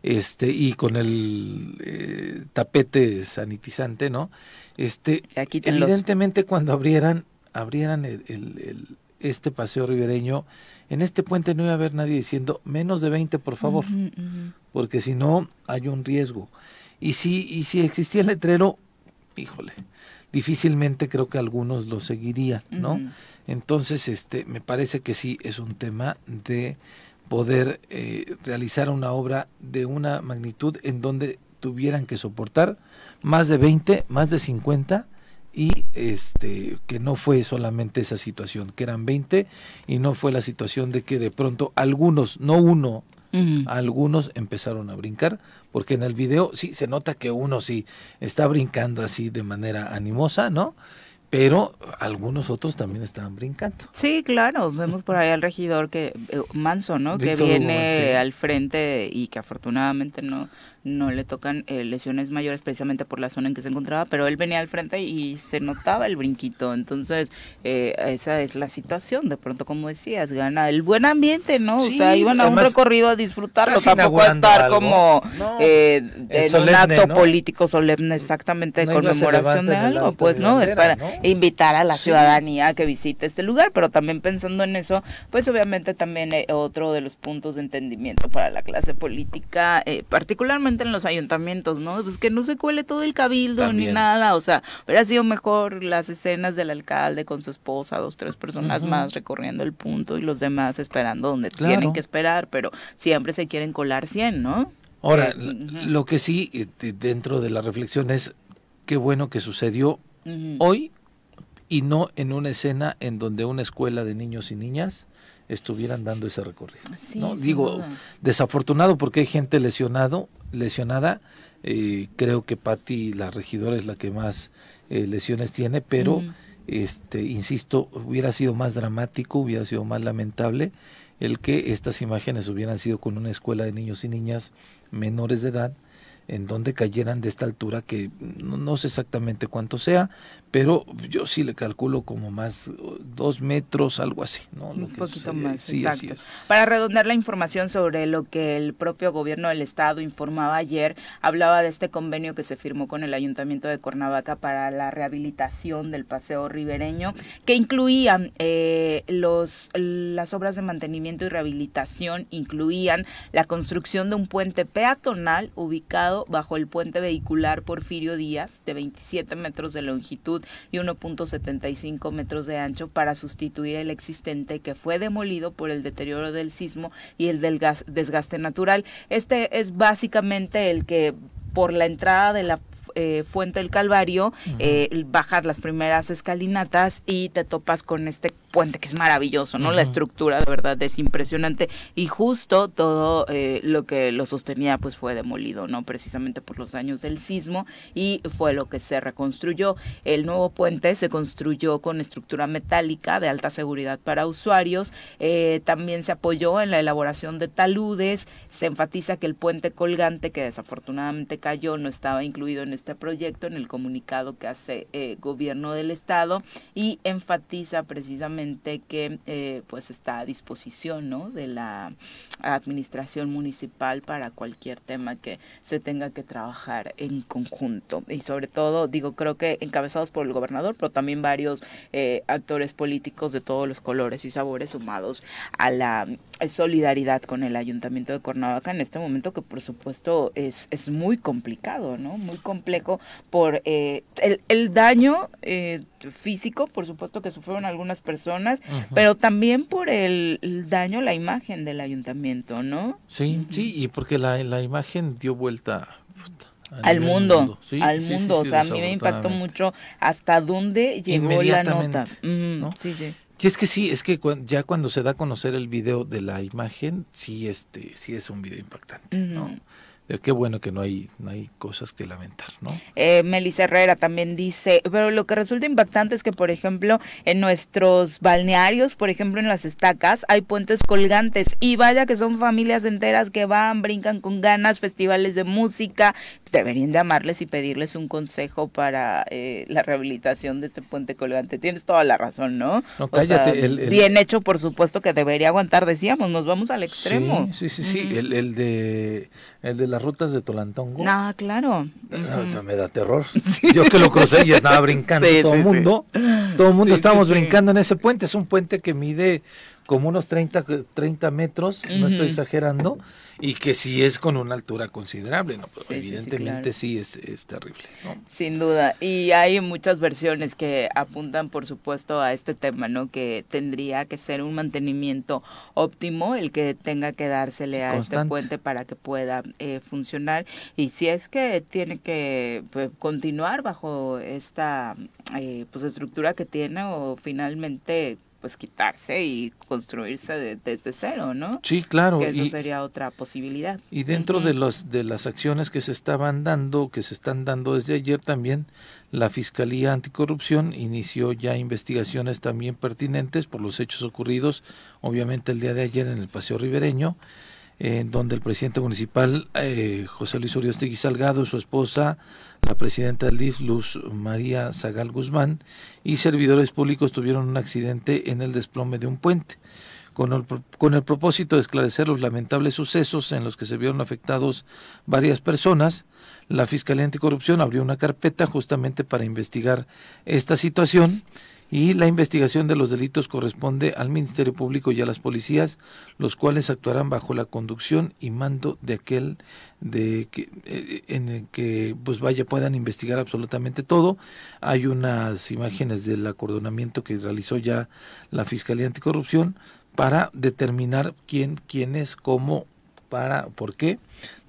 este, y con el eh, tapete sanitizante, ¿no? Este, evidentemente cuando abrieran, abrieran el, este paseo ribereño, en este puente no iba a haber nadie diciendo menos de 20, por favor, porque si no hay un riesgo. Y si, y si existía el letrero, híjole, difícilmente creo que algunos lo seguirían, ¿no? Entonces, este, me parece que sí es un tema de poder eh, realizar una obra de una magnitud en donde tuvieran que soportar más de 20, más de 50 y este que no fue solamente esa situación, que eran 20 y no fue la situación de que de pronto algunos, no uno, Algunos empezaron a brincar, porque en el video sí se nota que uno sí está brincando así de manera animosa, ¿no? pero algunos otros también estaban brincando. Sí, claro, vemos por ahí al regidor que eh, Manso, ¿no? que viene al frente y que afortunadamente no no le tocan eh, lesiones mayores precisamente por la zona en que se encontraba, pero él venía al frente y se notaba el brinquito. Entonces, eh, esa es la situación. De pronto, como decías, gana el buen ambiente, ¿no? o sea, iban a un recorrido a disfrutarlo, tampoco a estar como eh, en un acto político solemne exactamente de conmemoración de algo. Pues no, es para invitar a la ciudadanía a que visite este lugar, pero también pensando en eso, pues obviamente también otro de los puntos de entendimiento para la clase política, particularmente en los ayuntamientos, ¿no? Pues que no se cuele todo el cabildo ni nada, o sea, hubiera sido mejor las escenas del alcalde con su esposa, dos, tres personas más recorriendo el punto y los demás esperando donde tienen que esperar, pero siempre se quieren colar 100, ¿no? Ahora, lo que sí, eh, dentro de la reflexión es qué bueno que sucedió hoy y no en una escena en donde una escuela de niños y niñas estuvieran dando ese recorrido. ¿no? Digo, desafortunado porque hay gente lesionado, lesionada. Eh, creo que Patti, la regidora, es la que más eh, lesiones tiene, pero, este, insisto, hubiera sido más dramático, hubiera sido más lamentable el que estas imágenes hubieran sido con una escuela de niños y niñas menores de edad en donde cayeran de esta altura que no, sé exactamente cuánto sea, pero yo sí le calculo como más dos metros, algo así, ¿no? Un poquito más, sí, Así es. Para redondar la información sobre lo que el propio gobierno del estado informaba ayer, hablaba de este convenio que se firmó con el ayuntamiento de Cuernavaca para la rehabilitación del paseo ribereño, que incluía eh, los las obras de mantenimiento y rehabilitación, incluían la construcción de un puente peatonal ubicado bajo el puente vehicular Porfirio Díaz, de 27 metros de longitud y 1.75 metros de ancho, para sustituir el existente que fue demolido por el deterioro del sismo y el del desgaste natural. Este es básicamente el que por la entrada de la eh, Fuente del Calvario, eh, bajar las primeras escalinatas y te topas con este puente que es maravilloso, ¿no? La estructura de verdad es impresionante y justo todo eh, lo que lo sostenía pues fue demolido, ¿no? Precisamente por los daños del sismo y fue lo que se reconstruyó. El nuevo puente se construyó con estructura metálica de alta seguridad para usuarios, también se apoyó en la elaboración de taludes, se enfatiza que el puente colgante que desafortunadamente cayó no estaba incluido en este proyecto, en el comunicado que hace eh, gobierno del estado y enfatiza precisamente que eh, pues está a disposición ¿no? de la administración municipal para cualquier tema que se tenga que trabajar en conjunto y sobre todo digo creo que encabezados por el gobernador pero también varios eh, actores políticos de todos los colores y sabores sumados a la solidaridad con el ayuntamiento de Cuernavaca en este momento que por supuesto es, es muy complicado, ¿no? Muy complicado por eh, el, daño eh, físico, por supuesto que sufrieron algunas personas, pero también por el, daño a la imagen del ayuntamiento, ¿no? Sí, sí, y porque la, la imagen dio vuelta al mundo, al mundo. o sea, a mí me impactó mucho hasta dónde llegó la nota. Sí, sí. Y es que sí, es que ya cuando se da a conocer el video de la imagen, sí, este, sí es un video impactante, ¿no? Eh, qué bueno que no hay, no hay cosas que lamentar, ¿no? Eh, Melissa Herrera también dice, pero lo que resulta impactante es que, por ejemplo, en nuestros balnearios, por ejemplo, en las estacas, hay puentes colgantes y vaya que son familias enteras que van, brincan con ganas, festivales de música, deberían de amarles y pedirles un consejo para eh, la rehabilitación de este puente colgante. Tienes toda la razón, ¿no? No, cállate. Bien hecho, por supuesto, que debería aguantar, decíamos, nos vamos al extremo. Sí, sí, sí, el, el de el de las rutas de Tolantongo. Ah, claro. Ah, me da terror. Yo que lo crucé y estaba brincando todo el mundo. Todo el mundo estábamos brincando en ese puente. Es un puente que mide como unos 30, 30 metros, no estoy exagerando, y que sí es con una altura considerable, ¿no? evidentemente sí, es, es, terrible, Sin duda, y hay muchas versiones que apuntan, por supuesto, a este tema, ¿no? Que tendría que ser un mantenimiento óptimo el que tenga que dársele a este puente para que pueda eh, funcionar, y si es que tiene que pues, continuar bajo esta eh, pues estructura que tiene o finalmente pues quitarse y construirse desde cero, ¿no? Sí, claro. Que eso sería otra posibilidad. Y dentro de los de las acciones que se estaban dando, que se están dando desde ayer también, la Fiscalía Anticorrupción inició ya investigaciones también pertinentes por los hechos ocurridos, obviamente el día de ayer en el Paseo Ribereño, en donde el presidente municipal eh, José Luis Uriostegui Salgado, su esposa, la presidenta del DIF, Luz María Zagal Guzmán, y servidores públicos tuvieron un accidente en el desplome de un puente con el, con el propósito de esclarecer los lamentables sucesos en los que se vieron afectados varias personas, la Fiscalía Anticorrupción abrió una carpeta justamente para investigar esta situación y la investigación de los delitos corresponde al Ministerio Público y a las policías, los cuales actuarán bajo la conducción y mando de aquel de que, eh, en el que pues vaya puedan investigar absolutamente todo. Hay unas imágenes del acordonamiento que realizó ya la Fiscalía Anticorrupción para determinar quién, quién es, cómo, para, por qué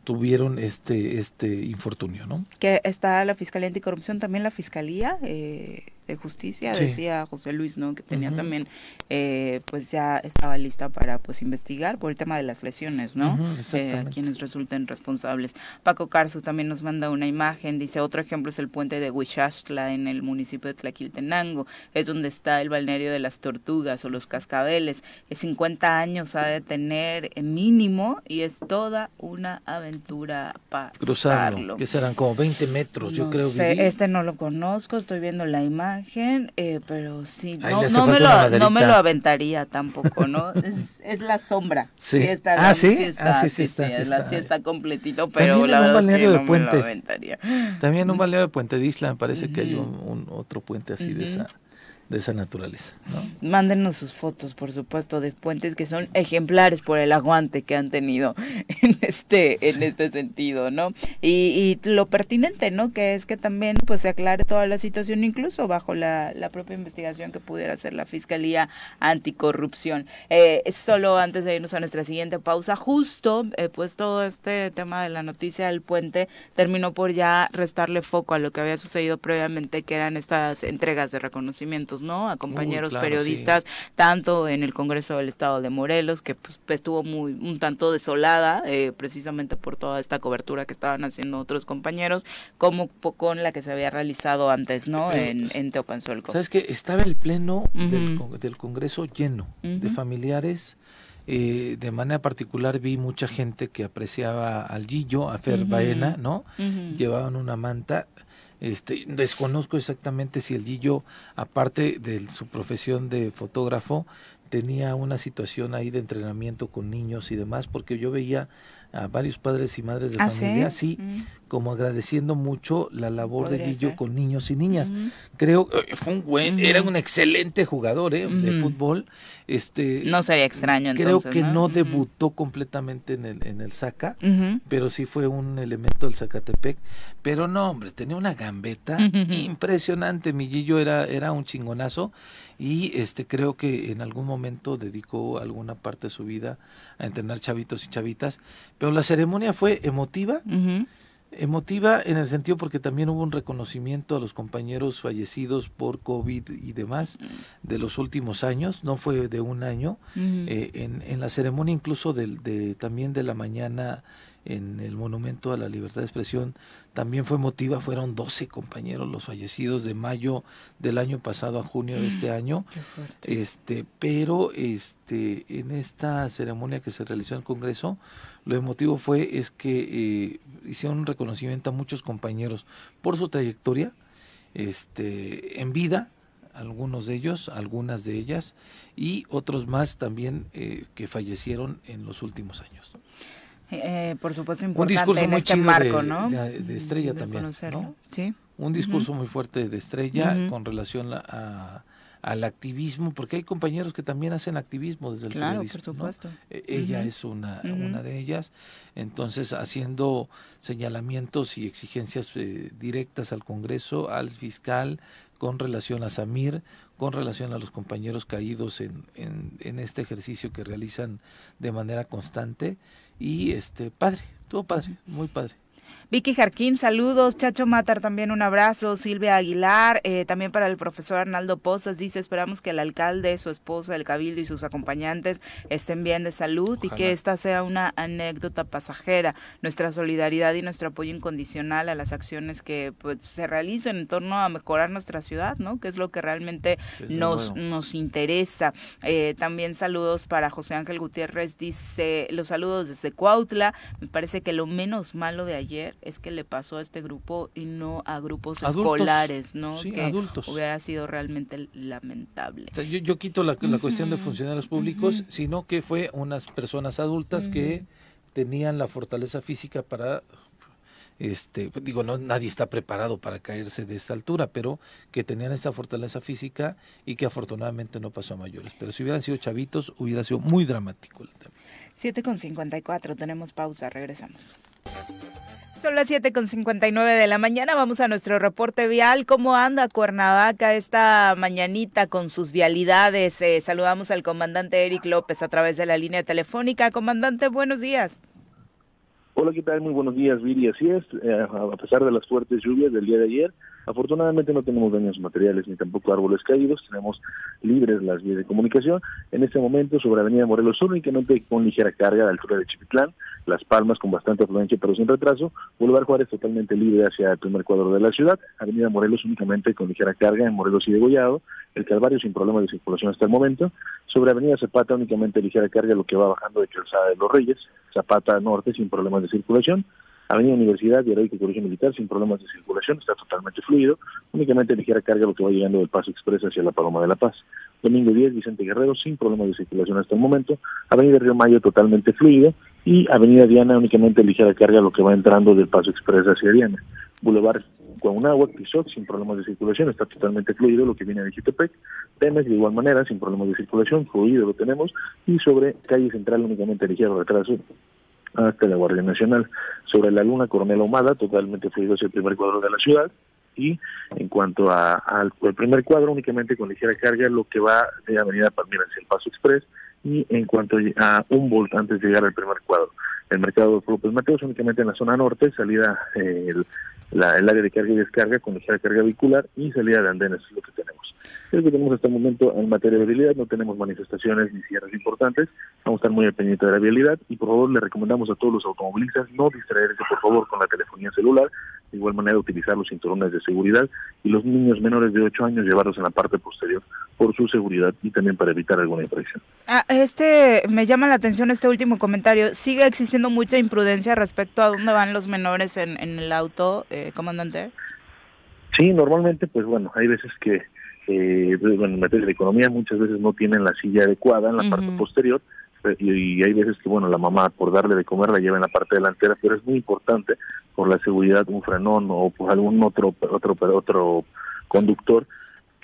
tuvieron este este infortunio, ¿no? Que está la Fiscalía Anticorrupción, también la Fiscalía eh, de Justicia, decía José Luis, ¿no? Que tenía también, eh, pues ya estaba lista para pues investigar por el tema de las lesiones, ¿no? eh, quienes resulten responsables. Paco Carso también nos manda una imagen, dice, otro ejemplo es el puente de Huichachtla en el municipio de Tlaquiltenango, es donde está el balneario de las tortugas o los cascabeles, es 50 años ha de tener mínimo y es toda una aventura para cruzarlo. Que serán como 20 metros, yo creo. Sé, este no lo conozco, estoy viendo la imagen eh, pero sí, no, no, me lo, no, me lo, aventaría tampoco, ¿no? es, es la sombra. Sí. está, ah, ¿sí? está, ah, sí, sí, está, sí, está. sí está completito, pero También la un verdad balneario es que de no puente. me lo aventaría. También un balneario de Puente de Isla, me parece que hay un, un, otro puente así de esa de esa naturaleza. ¿no? Mándenos sus fotos, por supuesto, de puentes que son ejemplares por el aguante que han tenido en este, en este sentido, ¿no? Y, y, lo pertinente, ¿no? Que es que también pues se aclare toda la situación, incluso bajo la, la propia investigación que pudiera hacer la Fiscalía Anticorrupción. Eh, solo antes de irnos a nuestra siguiente pausa, justo eh, pues todo este tema de la noticia del puente terminó por ya restarle foco a lo que había sucedido previamente, que eran estas entregas de reconocimiento ¿no? A compañeros claro, periodistas, sí. tanto en el Congreso del Estado de Morelos, que pues, estuvo muy un tanto desolada, eh, precisamente por toda esta cobertura que estaban haciendo otros compañeros, como con la que se había realizado antes, ¿no? En, en Teopanzolco. Sabes que estaba el pleno uh -huh. del, del, Congreso lleno uh -huh. de familiares. Eh, de manera particular vi mucha gente que apreciaba al Gillo, a Fer uh -huh. Baena, ¿no? Llevaban una manta este, desconozco exactamente si el Gillo, aparte de su profesión de fotógrafo, tenía una situación ahí de entrenamiento con niños y demás, porque yo veía a varios padres y madres de ¿Ah, familia, sí, sí mm. como agradeciendo mucho la labor Podría de Guillo ser. con niños y niñas. Mm. Creo que fue un buen, Mm. era un excelente jugador ¿eh? de Mm. fútbol. Este, No sería extraño creo que ¿no? no, Mm. debutó completamente en el, en el Saca, pero sí fue un elemento del Zacatepec. Pero no, hombre, tenía una gambeta impresionante. Mi Gillo era, era un chingonazo y este creo que en algún momento dedicó alguna parte de su vida a entrenar chavitos y chavitas. Pero la ceremonia fue emotiva. Emotiva en el sentido porque también hubo un reconocimiento a los compañeros fallecidos por COVID y demás de los últimos años, no fue de un año. Eh, en, en la ceremonia incluso del, de, también de la mañana en el Monumento a la Libertad de Expresión también fue emotiva, fueron 12 compañeros los fallecidos de mayo del año pasado a junio de este año. Qué fuerte. Este, pero este en esta ceremonia que se realizó en el Congreso, lo emotivo fue es que eh, hicieron un reconocimiento a muchos compañeros por su trayectoria, este, en vida, algunos de ellos, algunas de ellas, y otros más también eh, que fallecieron en los últimos años. Eh, por supuesto, Un importante discurso en muy este marco, de, ¿no? de, de Estrella De también. Sí. Un discurso muy fuerte de Estrella con relación a, al activismo, porque hay compañeros que también hacen activismo desde el Claro, periodismo, por ¿no? supuesto. E- Ella es una, una de ellas, entonces haciendo señalamientos y exigencias eh, directas al Congreso, al fiscal, con relación a Samir, con relación a los compañeros caídos en, en, en este ejercicio que realizan de manera constante, y este padre, todo padre, muy padre. Vicky Jarquín, saludos. Chacho Matar, también un abrazo. Silvia Aguilar, eh, también para el profesor Arnaldo Postas, dice, esperamos que el alcalde, su esposa, el cabildo y sus acompañantes estén bien de salud y que esta sea una anécdota pasajera. Nuestra solidaridad y nuestro apoyo incondicional a las acciones que pues, se realicen en torno a mejorar nuestra ciudad, ¿no? Que es lo que realmente nos, nos interesa. Eh, también saludos para José Ángel Gutiérrez, dice, los saludos desde Cuautla. Me parece que lo menos malo de ayer es que le pasó a este grupo y no a grupos escolares, ¿no? Sí, que adultos. hubiera sido realmente lamentable. yo, yo, quito la, la cuestión de funcionarios públicos, sino que fue unas personas adultas que tenían la fortaleza física para este digo no nadie está preparado para caerse de esta altura pero que tenían esta fortaleza física y que afortunadamente no pasó a mayores pero si hubieran sido chavitos hubiera sido muy dramático el tema 7 con 54 tenemos pausa regresamos son las 7 con 59 de la mañana. Vamos a nuestro reporte vial. ¿Cómo anda Cuernavaca esta mañanita con sus vialidades? Eh, saludamos al comandante Eric López a través de la línea telefónica. Comandante, buenos días. Hola, ¿qué tal? Muy buenos días, Viri. Así es, eh, a pesar de las fuertes lluvias del día de ayer, Afortunadamente no tenemos daños materiales ni tampoco árboles caídos, tenemos libres las vías de comunicación. En este momento sobre Avenida Morelos únicamente con ligera carga a la altura de Chipitlán, Las Palmas con bastante afluencia pero sin retraso, Boulevard Juárez totalmente libre hacia el primer cuadro de la ciudad, Avenida Morelos únicamente con ligera carga en Morelos y Degollado, el Calvario sin problema de circulación hasta el momento, sobre Avenida Zapata únicamente ligera carga lo que va bajando de Calzada de los Reyes, Zapata Norte sin problemas de circulación, Avenida Universidad y Heroico Colegio Militar sin problemas de circulación, está totalmente fluido, únicamente ligera carga lo que va llegando del Paso Express hacia la Paloma de la Paz. Domingo 10, Vicente Guerrero, sin problemas de circulación hasta el momento. Avenida Río Mayo totalmente fluido y Avenida Diana únicamente ligera carga lo que va entrando del Paso Express hacia Diana. Boulevard Cuauhnáhuac, Tizoc, sin problemas de circulación, está totalmente fluido lo que viene de Jitepec. Temes, de igual manera, sin problemas de circulación, fluido lo tenemos. Y sobre calle central únicamente ligero retraso hasta la Guardia Nacional. Sobre la Luna Coronel Ahumada, totalmente fluido hacia el primer cuadro de la ciudad. Y en cuanto al primer cuadro, únicamente con ligera carga, lo que va de Avenida Palmira hacia el Paso Express. Y en cuanto a Humboldt, antes de llegar al primer cuadro, el mercado de López Mateos, únicamente en la zona norte, salida el, la, el área de carga y descarga con ligera carga vehicular y salida de andenes, es lo que tenemos. Es lo que tenemos hasta el momento en materia de vialidad, no tenemos manifestaciones ni cierres importantes, vamos a estar muy al pendiente de la vialidad y por favor le recomendamos a todos los automovilistas no distraerse por favor con la telefonía celular, de igual manera utilizar los cinturones de seguridad y los niños menores de 8 años llevarlos en la parte posterior por su seguridad y también para evitar alguna infracción. Ah, este me llama la atención este último comentario. Sigue existiendo mucha imprudencia respecto a dónde van los menores en, en el auto, eh, comandante. Sí, normalmente, pues bueno, hay veces que, eh, pues, bueno, en materia de economía muchas veces no tienen la silla adecuada en la parte posterior y, hay veces que, bueno, la mamá por darle de comer la lleva en la parte delantera, pero es muy importante por la seguridad un frenón o por algún otro otro otro conductor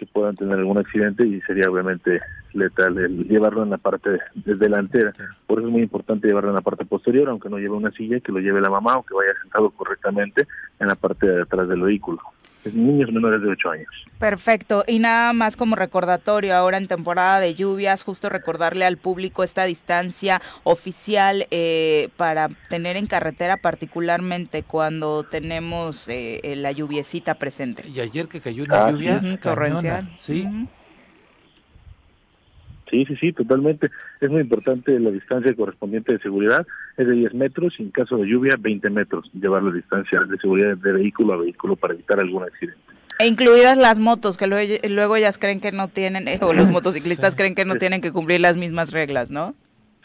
que puedan tener algún accidente y sería obviamente letal el llevarlo en la parte delantera. Por eso es muy importante llevarlo en la parte posterior, aunque no lleve una silla, que lo lleve la mamá o que vaya sentado correctamente en la parte de atrás del vehículo niños menores de 8 años. Perfecto. Y nada más como recordatorio, ahora en temporada de lluvias, justo recordarle al público esta distancia oficial eh, para tener en carretera, particularmente cuando tenemos eh, la lluviecita presente. Y ayer que cayó una ah, lluvia torrencial. Sí. Sí, sí, sí, totalmente. Es muy importante la distancia correspondiente de seguridad, es de 10 metros y en caso de lluvia 20 metros, llevar la distancia de seguridad de vehículo a vehículo para evitar algún accidente. E incluidas las motos, que luego, ellas creen que no tienen, eh, o los motociclistas creen que no tienen que cumplir las mismas reglas, ¿no?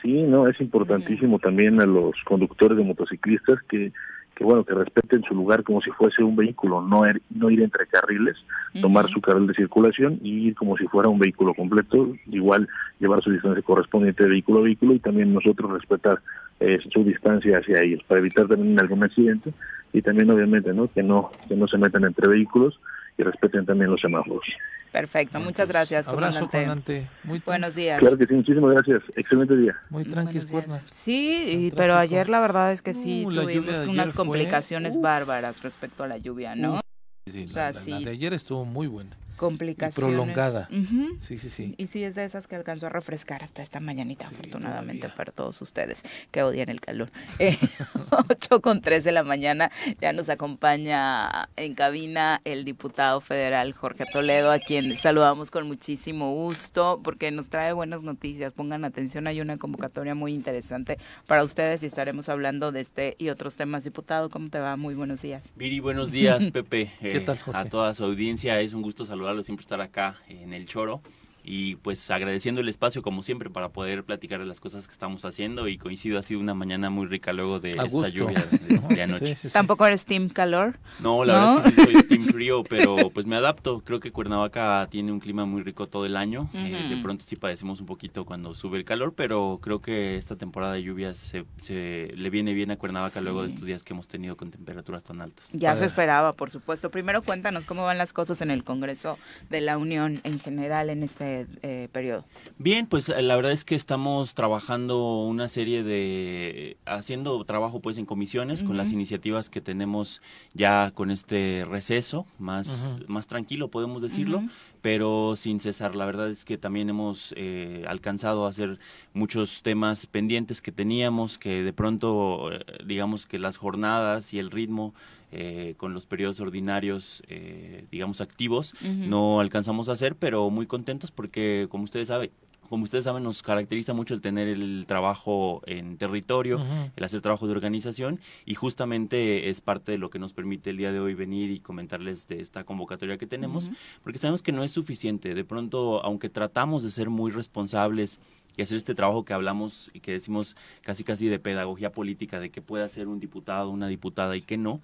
Sí, no, es importantísimo también a los conductores de motociclistas que que bueno, que respeten su lugar como si fuese un vehículo, no, er, no ir entre carriles, tomar su carril de circulación y ir como si fuera un vehículo completo, igual llevar su distancia correspondiente de vehículo a vehículo y también nosotros respetar eh, su distancia hacia ellos para evitar también algún accidente y también obviamente no que no que no se metan entre vehículos y respeten también los semáforos. Perfecto, muchas gracias, Abrazo, comandante. Muy Buenos días. Claro que sí, muchísimas gracias. Excelente día. Muy tranquilo, Sí, pero ayer la verdad es que sí uh, tuvimos unas complicaciones bárbaras respecto a la lluvia, ¿no? Sí, la, de ayer estuvo muy buena. Complicaciones. prolongada. Ujú. Sí, sí, sí. Y sí, es de esas que alcanzó a refrescar hasta esta mañanita, afortunadamente para todos ustedes que odian el calor. Eh, 8 con 3 de la mañana ya nos acompaña en cabina el diputado federal Jorge Toledo, a quien saludamos con muchísimo gusto porque nos trae buenas noticias. Pongan atención, hay una convocatoria muy interesante para ustedes y estaremos hablando de este y otros temas. Diputado, ¿cómo te va? Muy buenos días. Viri, buenos días, Pepe. ¿Qué Eh, tal, Jorge? A toda su audiencia, es un gusto siempre estar acá en el Choro. Y pues agradeciendo el espacio como siempre para poder platicar de las cosas que estamos haciendo y coincido, ha sido una mañana muy rica luego de A esta lluvia de, de anoche. Sí, sí, sí. ¿Tampoco eres Team Calor? No, la ¿No? verdad es que sí soy team frío, pero pues me adapto. Creo que Cuernavaca tiene un clima muy rico todo el año. Eh, de pronto sí padecemos un poquito cuando sube el calor, pero creo que esta temporada de lluvias se, se le viene bien a Cuernavaca luego de estos días que hemos tenido con temperaturas tan altas. Ya se esperaba, por supuesto. Primero cuéntanos cómo van las cosas en el Congreso de la Unión en general en este eh, periodo. Bien, pues eh, la verdad es que estamos trabajando una serie de, haciendo trabajo pues en comisiones con las iniciativas que tenemos ya con este receso, más, más tranquilo podemos decirlo. Pero sin cesar. La verdad es que también hemos eh, alcanzado a hacer muchos temas pendientes que teníamos, que de pronto eh, digamos que las jornadas y el ritmo eh, con los periodos ordinarios, eh, digamos, activos, no alcanzamos a hacer, pero muy contentos porque, como ustedes saben, como ustedes saben, nos caracteriza mucho el tener el trabajo en territorio, el hacer trabajo de organización y justamente es parte de lo que nos permite el día de hoy venir y comentarles de esta convocatoria que tenemos, porque sabemos que no es suficiente. De pronto, aunque tratamos de ser muy responsables y hacer este trabajo que hablamos y que decimos casi casi de pedagogía política, de que puede hacer un diputado, una diputada y que no,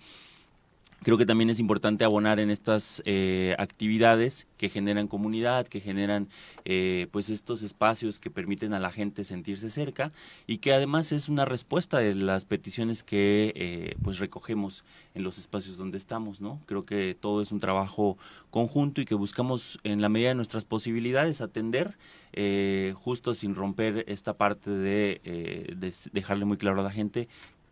Creo que también es importante abonar en estas eh, actividades que generan comunidad, que generan eh, pues estos espacios que permiten a la gente sentirse cerca y que además es una respuesta de las peticiones que eh, pues recogemos en los espacios donde estamos, ¿no? Creo que todo es un trabajo conjunto y que buscamos en la medida de nuestras posibilidades atender eh, justo sin romper esta parte de, eh, de dejarle muy claro a la gente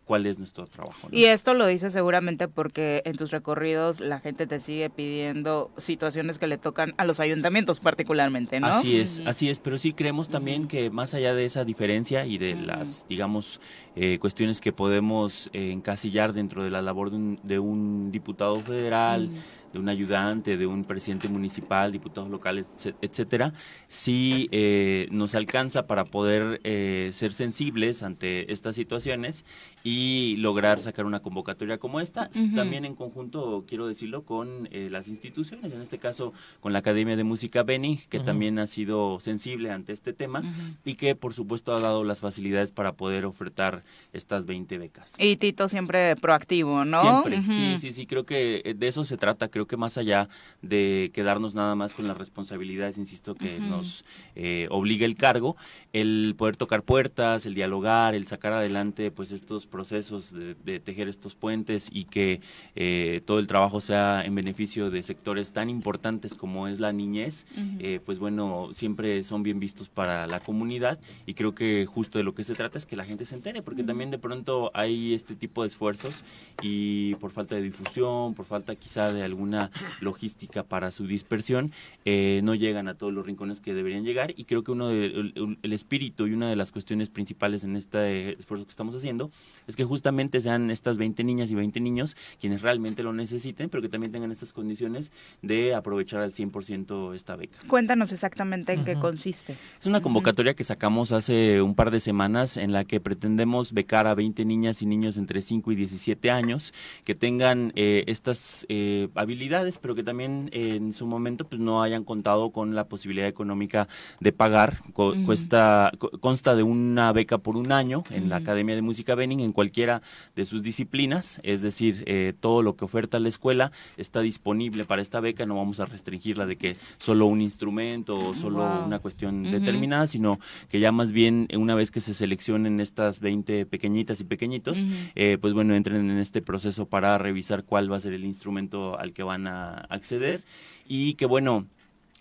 cuál es nuestro trabajo. ¿no? Y esto lo dices seguramente porque en tus recorridos la gente te sigue pidiendo situaciones que le tocan a los ayuntamientos particularmente, ¿no? Así es, así es, pero sí creemos también que más allá de esa diferencia y de las, digamos, eh, cuestiones que podemos eh, encasillar dentro de la labor de un, de un diputado federal. De un ayudante, de un presidente municipal, diputados locales, etcétera, sí eh, nos alcanza para poder eh, ser sensibles ante estas situaciones y lograr sacar una convocatoria como esta, también en conjunto, quiero decirlo, con eh, las instituciones, en este caso con la Academia de Música Beni, que también ha sido sensible ante este tema Ujú. y que por supuesto ha dado las facilidades para poder ofertar estas 20 becas. Y Tito siempre proactivo, ¿no? Siempre, sí, sí, sí, creo que de eso se trata, creo que más allá de quedarnos nada más con las responsabilidades, insisto, que nos eh, obliga el cargo, el poder tocar puertas, el dialogar, el sacar adelante pues estos procesos de, de tejer estos puentes y que eh, todo el trabajo sea en beneficio de sectores tan importantes como es la niñez, eh, pues bueno, siempre son bien vistos para la comunidad y creo que justo de lo que se trata es que la gente se entere, porque también de pronto hay este tipo de esfuerzos y por falta de difusión, por falta quizá de alguna logística para su dispersión, eh, no llegan a todos los rincones que deberían llegar y creo que uno de, el, el espíritu y una de las cuestiones principales en este esfuerzo que estamos haciendo es que justamente sean estas 20 niñas y 20 niños quienes realmente lo necesiten, pero que también tengan estas condiciones de aprovechar al 100% esta beca. Cuéntanos exactamente en qué Ujú. consiste. Es una convocatoria que sacamos hace un par de semanas en la que pretendemos becar a 20 niñas y niños entre 5 y 17 años que tengan eh, estas eh, habilidades, pero que también eh, en su momento pues, no hayan contado con la posibilidad económica de pagar. Co- cuesta, co- consta de una beca por un año en la. Academia de Música Benning en cualquiera de sus disciplinas, es decir, eh, todo lo que oferta la escuela está disponible para esta beca, no vamos a restringirla de que solo un instrumento o solo Wow. una cuestión determinada, sino que ya más bien una vez que se seleccionen estas 20 pequeñitas y pequeñitos, eh, pues bueno, entren en este proceso para revisar cuál va a ser el instrumento al que van a acceder. Y que bueno,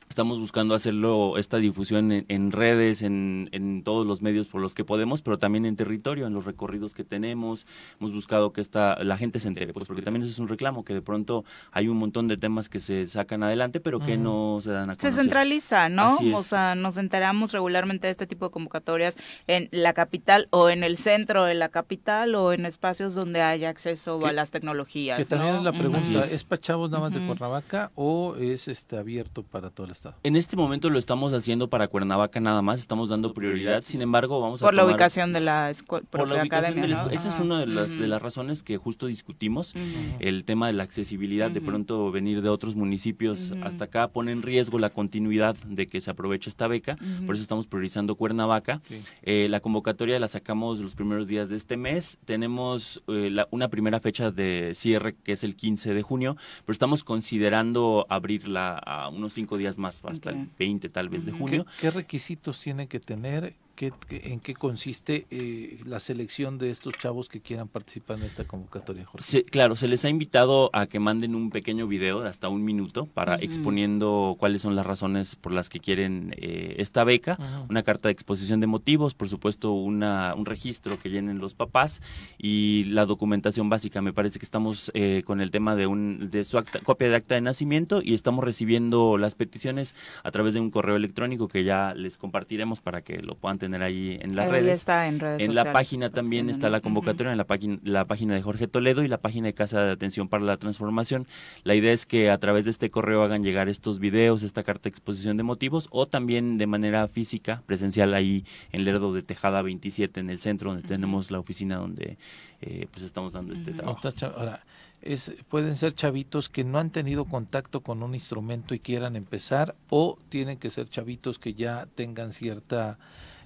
Estamos buscando hacerlo, esta difusión en, redes, en, en, todos los medios por los que podemos, pero también en territorio, en los recorridos que tenemos. Hemos buscado que esta, la gente se entere, pues porque también ese es un reclamo, que de pronto hay un montón de temas que se sacan adelante, pero que no se dan a conocer. Se centraliza, ¿no? O sea, nos enteramos regularmente de este tipo de convocatorias en la capital o en el centro de la capital o en espacios donde haya acceso a las tecnologías. Que también es la pregunta, ¿es para chavos nada más de Cuernavaca o es este abierto para todo el estado? En este momento lo estamos haciendo para Cuernavaca nada más, estamos dando prioridad, sin embargo vamos a... Por la ubicación de la, escuela. por la ubicación de la escuela. Esa es una de las, de las razones que justo discutimos, el tema de la accesibilidad, de pronto venir de otros municipios hasta acá pone en riesgo la continuidad de que se aproveche esta beca, por eso estamos priorizando Cuernavaca. Eh, la convocatoria la sacamos los primeros días de este mes, tenemos eh, una primera fecha de cierre que es el 15 de junio, pero estamos considerando abrirla a unos cinco días más, hasta el 20 tal vez de junio. ¿Qué, requisitos tiene que tener en qué consiste eh, la selección de estos chavos que quieran participar en esta convocatoria, Jorge? claro, se les ha invitado a que manden un pequeño video de hasta un minuto para exponiendo cuáles son las razones por las que quieren eh, esta beca, una carta de exposición de motivos, por supuesto una, un registro que llenen los papás y la documentación básica. Me parece que estamos eh, con el tema de, un, de su copia de acta de nacimiento y estamos recibiendo las peticiones a través de un correo electrónico que ya les compartiremos para que lo puedan tener tener ahí en las redes. en la página también está la convocatoria, en la, página, la página de Jorge Toledo y la página de Casa de Atención para la Transformación. La idea es que a través de este correo hagan llegar estos videos, esta carta de exposición de motivos o también de manera física, presencial ahí en Lerdo de Tejada 27 en el centro, donde tenemos la oficina donde eh, pues estamos dando este trabajo. Ahora, es, pueden ser chavitos que no han tenido contacto con un instrumento y quieran empezar o tienen que ser chavitos que ya tengan cierta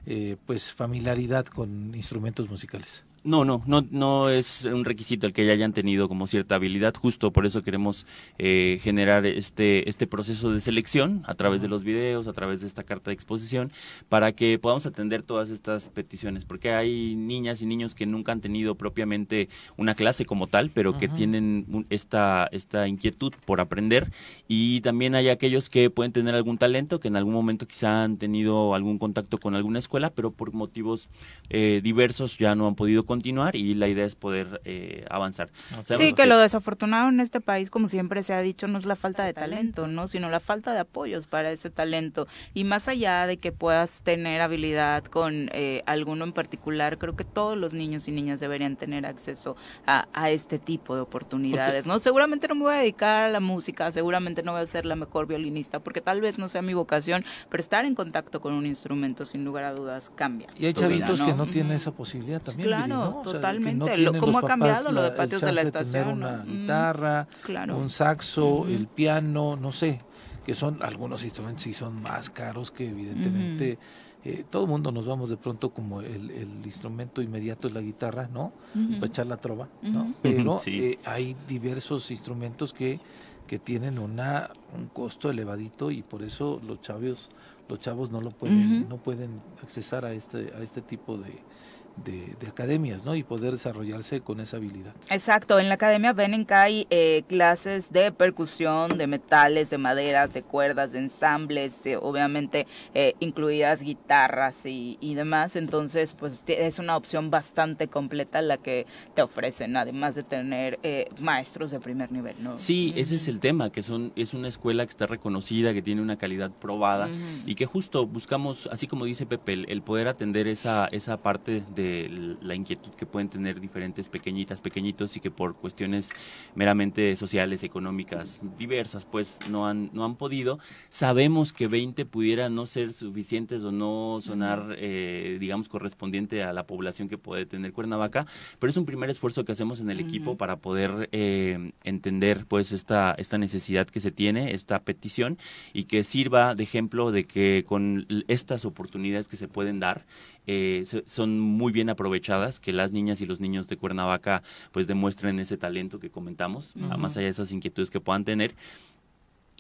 eh, pues familiaridad con instrumentos musicales. No, no, no, no es un requisito el que ya hayan tenido como cierta habilidad. Justo por eso queremos eh, generar este este proceso de selección a través de los videos, a través de esta carta de exposición, para que podamos atender todas estas peticiones. Porque hay niñas y niños que nunca han tenido propiamente una clase como tal, pero que tienen esta esta inquietud por aprender. Y también hay aquellos que pueden tener algún talento, que en algún momento quizá han tenido algún contacto con alguna escuela, pero por motivos eh, diversos ya no han podido continuar y la idea es poder eh, avanzar. sí, que, lo desafortunado en este país, como siempre se ha dicho, no es la falta de talento, ¿no? sino la falta de apoyos para ese talento. Y más allá de que puedas tener habilidad con eh, alguno en particular, creo que todos los niños y niñas deberían tener acceso a, este tipo de oportunidades. ¿no? Seguramente no me voy a dedicar a la música, seguramente no voy a ser la mejor violinista, porque tal vez no sea mi vocación, pero estar en contacto con un instrumento, sin lugar a dudas, cambia. Y hay chavitos que no tienen esa posibilidad también. Claro, totalmente. ¿Cómo ha cambiado lo de patios de la estación? tener una guitarra, un saxo, el piano, no sé, que son algunos instrumentos y son más caros que evidentemente... Eh, todo el mundo nos vamos de pronto como el, instrumento inmediato es la guitarra, ¿no? Para echar la trova, ¿no? Pero eh, hay diversos instrumentos que, que tienen una, un costo elevadito y por eso los chavos, los chavos no lo pueden, no pueden accesar a este, a este tipo de, de, academias, ¿no? Y poder desarrollarse con esa habilidad. Exacto, en la academia ven hay eh, clases de percusión, de metales, de maderas, de cuerdas, de ensambles, eh, obviamente eh, incluidas guitarras y, demás, entonces pues es una opción bastante completa la que te ofrecen, además de tener maestros de primer nivel, ¿no? Sí, ese es el tema, que son es una escuela que está reconocida, que tiene una calidad probada y que justo buscamos, así como dice Pepe, el, poder atender esa, esa parte de la inquietud que pueden tener diferentes pequeñitas, pequeñitos y que por cuestiones meramente sociales, económicas, diversas, pues no han, no han podido. Sabemos que 20 pudiera no ser suficientes o no sonar, eh, digamos, correspondiente a la población que puede tener Cuernavaca, pero es un primer esfuerzo que hacemos en el equipo para poder eh, entender pues esta, esta necesidad que se tiene, esta petición y que sirva de ejemplo de que con estas oportunidades que se pueden dar, eh, son muy bien aprovechadas, que las niñas y los niños de Cuernavaca pues demuestren ese talento que comentamos, más allá de esas inquietudes que puedan tener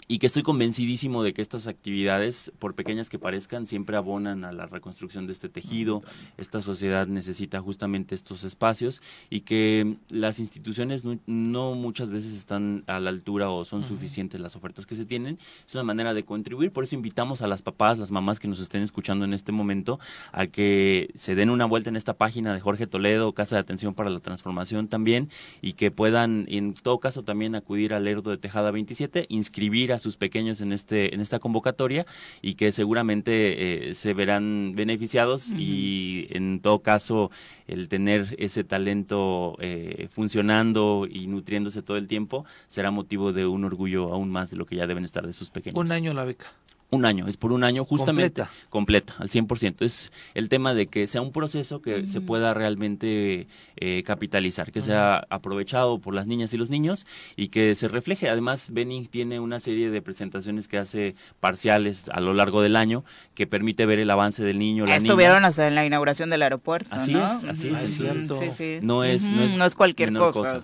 y que estoy convencidísimo de que estas actividades, por pequeñas que parezcan, siempre abonan a la reconstrucción de este tejido. Esta sociedad necesita justamente estos espacios y que las instituciones no, muchas veces están a la altura o son suficientes las ofertas que se tienen. Es una manera de contribuir, por eso invitamos a las papás, las mamás que nos estén escuchando en este momento, a que se den una vuelta en esta página de Jorge Toledo, Casa de Atención para la Transformación también, y que puedan, en todo caso, también acudir al Lerdo de Tejada 27, inscribir a sus pequeños en este en esta convocatoria y que seguramente eh, se verán beneficiados y en todo caso el tener ese talento eh, funcionando y nutriéndose todo el tiempo será motivo de un orgullo aún más de lo que ya deben estar de sus pequeños. Un año la beca. Un año, es por un año justamente completa, al 100%. Es el tema de que sea un proceso que se pueda realmente eh, capitalizar, que sea aprovechado por las niñas y los niños y que se refleje. Además, Benny tiene una serie de presentaciones que hace parciales a lo largo del año que permite ver el avance del niño. La Estuvieron hasta en la inauguración del aeropuerto. Así es, así es. No, es, no, es, cualquier cosa.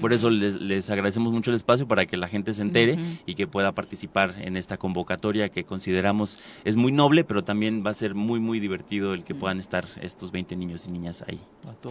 Por eso les, les, agradecemos mucho el espacio para que la gente se entere y que pueda participar en esta convocatoria que consideramos es muy noble, pero también va a ser muy, muy divertido el que puedan estar estos 20 niños y niñas ahí.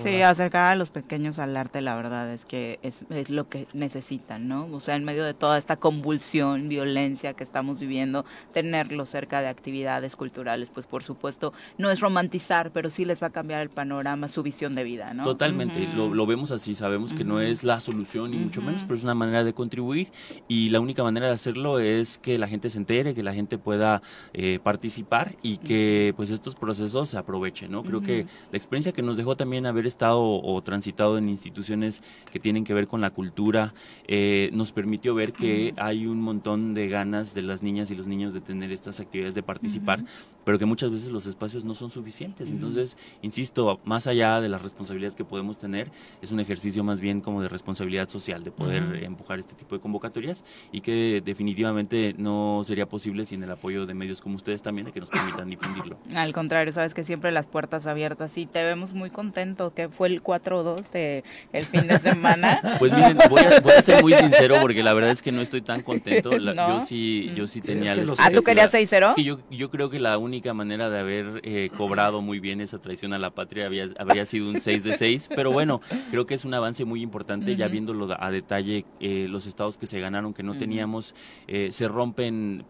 Sí, acercar a los pequeños al arte, la verdad es que es, es, lo que necesitan, ¿no? O sea, en medio de toda esta convulsión, violencia que estamos viviendo, tenerlos cerca de actividades culturales, pues por supuesto, no es romantizar, pero sí les va a cambiar el panorama, su visión de vida, ¿no? Totalmente, lo, lo, vemos así, sabemos que no es la solución, ni mucho menos, pero es una manera de contribuir y la única manera de hacerlo es que la gente se entere, que la gente pueda eh, participar y que pues estos procesos se aprovechen, ¿no? Creo que la experiencia que nos dejó también haber estado o transitado en instituciones que tienen que ver con la cultura eh, nos permitió ver que hay un montón de ganas de las niñas y los niños de tener estas actividades de participar, pero que muchas veces los espacios no son suficientes. Entonces, insisto, más allá de las responsabilidades que podemos tener, es un ejercicio más bien como de responsabilidad social, de poder empujar este tipo de convocatorias y que definitivamente no sería posible sin el apoyo de medios como ustedes también, de que nos permitan difundirlo. Al contrario, sabes que siempre las puertas abiertas y te vemos muy contento, que fue el 4-2 de el fin de semana. Pues miren, voy a, ser muy sincero porque la verdad es que no estoy tan contento. Yo sí yo sí tenía... ah, ¿tú querías 6-0? Es que yo, yo creo que la única manera de haber eh, cobrado muy bien esa traición a la patria había, habría sido un 6 de 6, pero bueno, creo que es un avance muy importante, ya viéndolo a detalle, eh, los estados que se ganaron, que no teníamos, eh, se rompen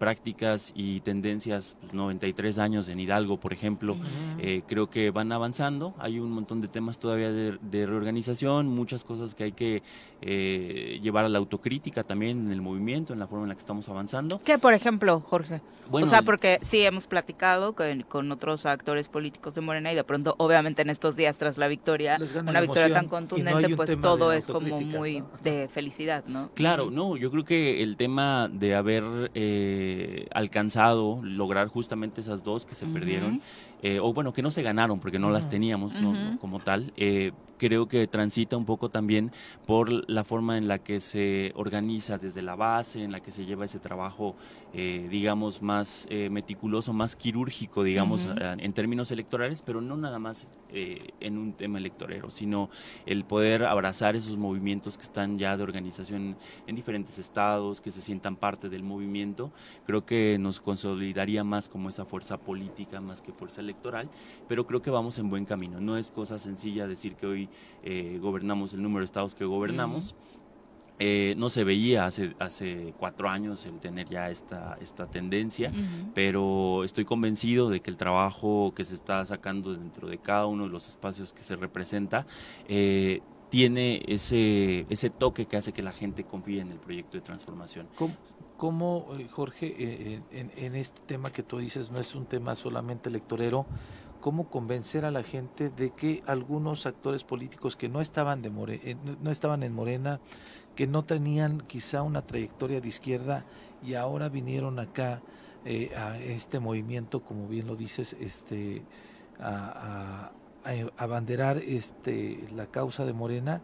y tendencias, 93 pues, años en Hidalgo, por ejemplo, eh, creo que van avanzando. Hay un montón de temas todavía de, reorganización, muchas cosas que hay que eh, llevar a la autocrítica también en el movimiento, en la forma en la que estamos avanzando. ¿Qué, por ejemplo, Jorge? o sea, porque sí hemos platicado con, con, otros actores políticos de Morena y de pronto, obviamente en estos días tras la victoria, una victoria tan contundente, pues todo es como muy de felicidad, ¿no? Claro, no, yo creo que el tema de haber eh, alcanzado lograr justamente esas dos que se perdieron, eh, o bueno, que no se ganaron porque no las teníamos como tal, eh, creo que transita un poco también por la forma en la que se organiza desde la base, en la que se lleva ese trabajo, eh, digamos, más meticuloso, más quirúrgico, digamos, en términos electorales, pero no nada más en un tema electorero, sino el poder abrazar esos movimientos que están ya de organización en diferentes estados, que se sientan parte del movimiento, creo que nos consolidaría más como esa fuerza política más que fuerza electoral, pero creo que vamos en buen camino. No es cosa sencilla decir que hoy eh, gobernamos el número de estados que gobernamos. Eh, no se veía hace, hace cuatro años el tener ya esta, esta tendencia, pero estoy convencido de que el trabajo que se está sacando dentro de cada uno de los espacios que se representa eh, tiene ese, ese toque que hace que la gente confíe en el proyecto de transformación. ¿Cómo, eh, Jorge, eh, en, este tema que tú dices no es un tema solamente electorero, cómo convencer a la gente de que algunos actores políticos que no estaban, de eh, no estaban en Morena, que no tenían quizá una trayectoria de izquierda y ahora vinieron acá a este movimiento, como bien lo dices, este, a, a, a abanderar este, la causa de Morena,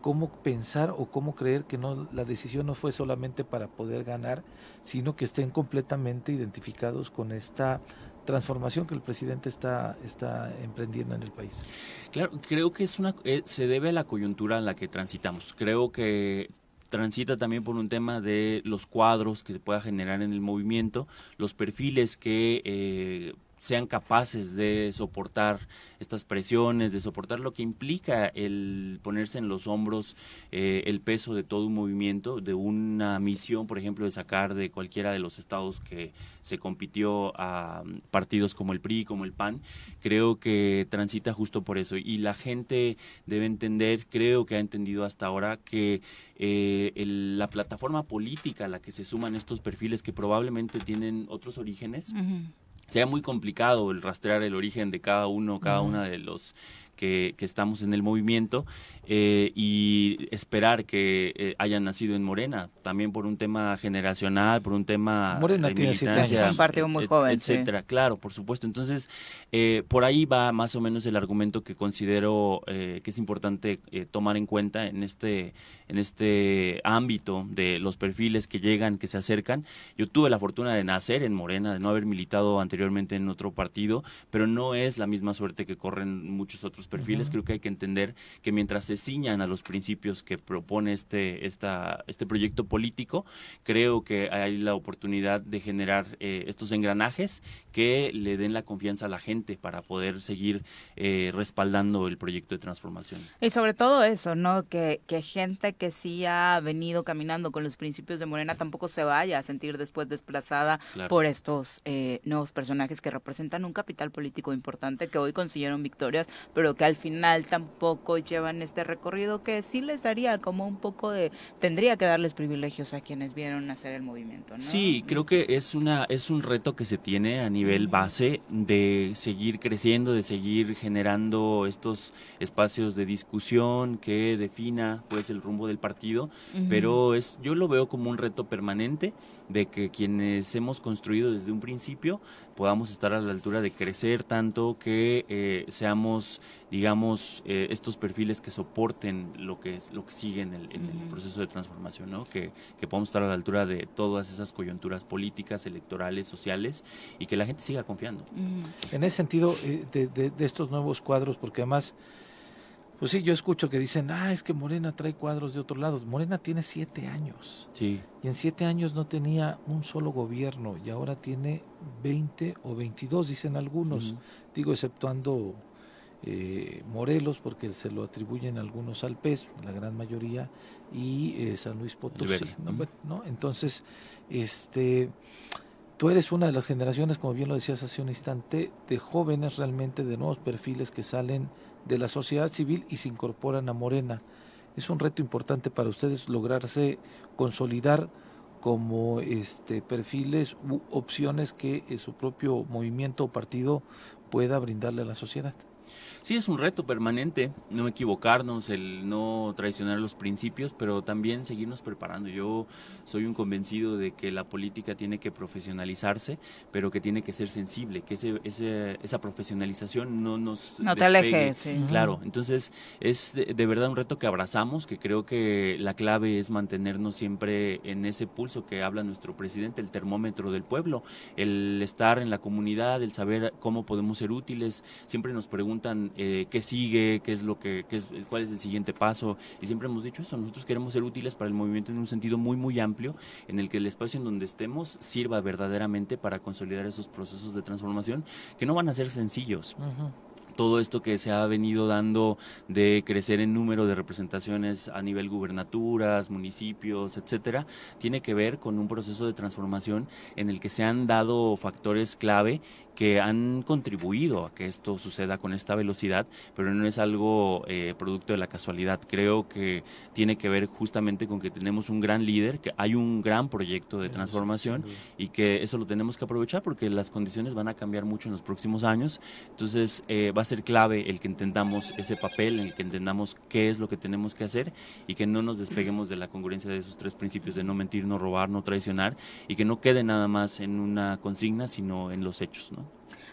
cómo pensar o cómo creer que no la decisión no fue solamente para poder ganar, sino que estén completamente identificados con esta transformación que el presidente está está emprendiendo en el país. Claro, creo que es una eh, se debe a la coyuntura en la que transitamos. Creo que transita también por un tema de los cuadros que se pueda generar en el movimiento, los perfiles que eh, sean capaces de soportar estas presiones, de soportar lo que implica el ponerse en los hombros eh, el peso de todo un movimiento, de una misión, por ejemplo, de sacar de cualquiera de los estados que se compitió a partidos como el PRI, como el PAN, creo que transita justo por eso. Y la gente debe entender, creo que ha entendido hasta ahora, que eh, la plataforma política a la que se suman estos perfiles que probablemente tienen otros orígenes, sea muy complicado el rastrear el origen de cada uno, cada una de los que, estamos en el movimiento eh, y esperar que eh, hayan nacido en Morena, también por un tema generacional, por un tema Morena de tiene un partido muy joven, etcétera, claro, por supuesto. Entonces, eh, por ahí va más o menos el argumento que considero que es importante tomar en cuenta en este en este ámbito de los perfiles que llegan, que se acercan. Yo tuve la fortuna de nacer en Morena, de no haber militado anteriormente en otro partido, pero no es la misma suerte que corren muchos otros perfiles. Creo que hay que entender que mientras se ciñan a los principios que propone este, esta, este proyecto político, creo que hay la oportunidad de generar eh, estos engranajes que le den la confianza a la gente para poder seguir eh, respaldando el proyecto de transformación. Y sobre todo eso, ¿no? Que, que gente que sí ha venido caminando con los principios de Morena tampoco se vaya a sentir después desplazada por estos eh, nuevos personajes que representan un capital político importante que hoy consiguieron victorias, pero que al final tampoco llevan este recorrido que sí les daría como un poco de tendría que darles privilegios a quienes vieron hacer el movimiento, ¿no? Sí, creo que es una es un reto que se tiene a nivel base de seguir creciendo, de seguir generando estos espacios de discusión que defina pues el rumbo del partido, pero es yo lo veo como un reto permanente de que quienes hemos construido desde un principio podamos estar a la altura de crecer tanto que eh, seamos digamos, eh, estos perfiles que soporten lo que, es, lo que sigue en el, proceso de transformación, ¿no? Que, que, podamos estar a la altura de todas esas coyunturas políticas, electorales, sociales y que la gente siga confiando. En ese sentido, eh, de, de, estos nuevos cuadros, porque además, pues sí, yo escucho que dicen, ah, es que Morena trae cuadros de otro lado. Morena tiene siete años. Sí. Y en siete años no tenía un solo gobierno y ahora tiene 20 o 22, dicen algunos. Digo, exceptuando eh, Morelos, porque se lo atribuyen algunos al PES, la gran mayoría, y eh, San Luis Potosí. ¿no? Entonces, este, tú eres una de las generaciones, como bien lo decías hace un instante, de jóvenes realmente, de nuevos perfiles que salen de la sociedad civil y se incorporan a Morena. Es un reto importante para ustedes lograrse consolidar como este perfiles u opciones que eh, su propio movimiento o partido pueda brindarle a la sociedad. Sí, es un reto permanente, no equivocarnos, el no traicionar los principios, pero también seguirnos preparando. Yo soy un convencido de que la política tiene que profesionalizarse, pero que tiene que ser sensible, que ese, esa profesionalización no nos no te aleje, sí. Claro, entonces es de, verdad un reto que abrazamos, que creo que la clave es mantenernos siempre en ese pulso que habla nuestro presidente, el termómetro del pueblo, el estar en la comunidad, el saber cómo podemos ser útiles. Siempre nos preguntan eh, qué sigue, qué es lo que, qué es, cuál es el siguiente paso. Y siempre hemos dicho eso, nosotros queremos ser útiles para el movimiento en un sentido muy, muy amplio, en el que el espacio en donde estemos sirva verdaderamente para consolidar esos procesos de transformación que no van a ser sencillos. Todo esto que se ha venido dando de crecer en número de representaciones a nivel gubernaturas, municipios, etcétera, tiene que ver con un proceso de transformación en el que se han dado factores clave que han contribuido a que esto suceda con esta velocidad, pero no es algo eh, producto de la casualidad. Creo que tiene que ver justamente con que tenemos un gran líder, que hay un gran proyecto de transformación y que eso lo tenemos que aprovechar porque las condiciones van a cambiar mucho en los próximos años. Entonces eh, va a ser clave el que entendamos ese papel, el que entendamos qué es lo que tenemos que hacer y que no nos despeguemos de la congruencia de esos tres principios de no mentir, no robar, no traicionar y que no quede nada más en una consigna, sino en los hechos, ¿no?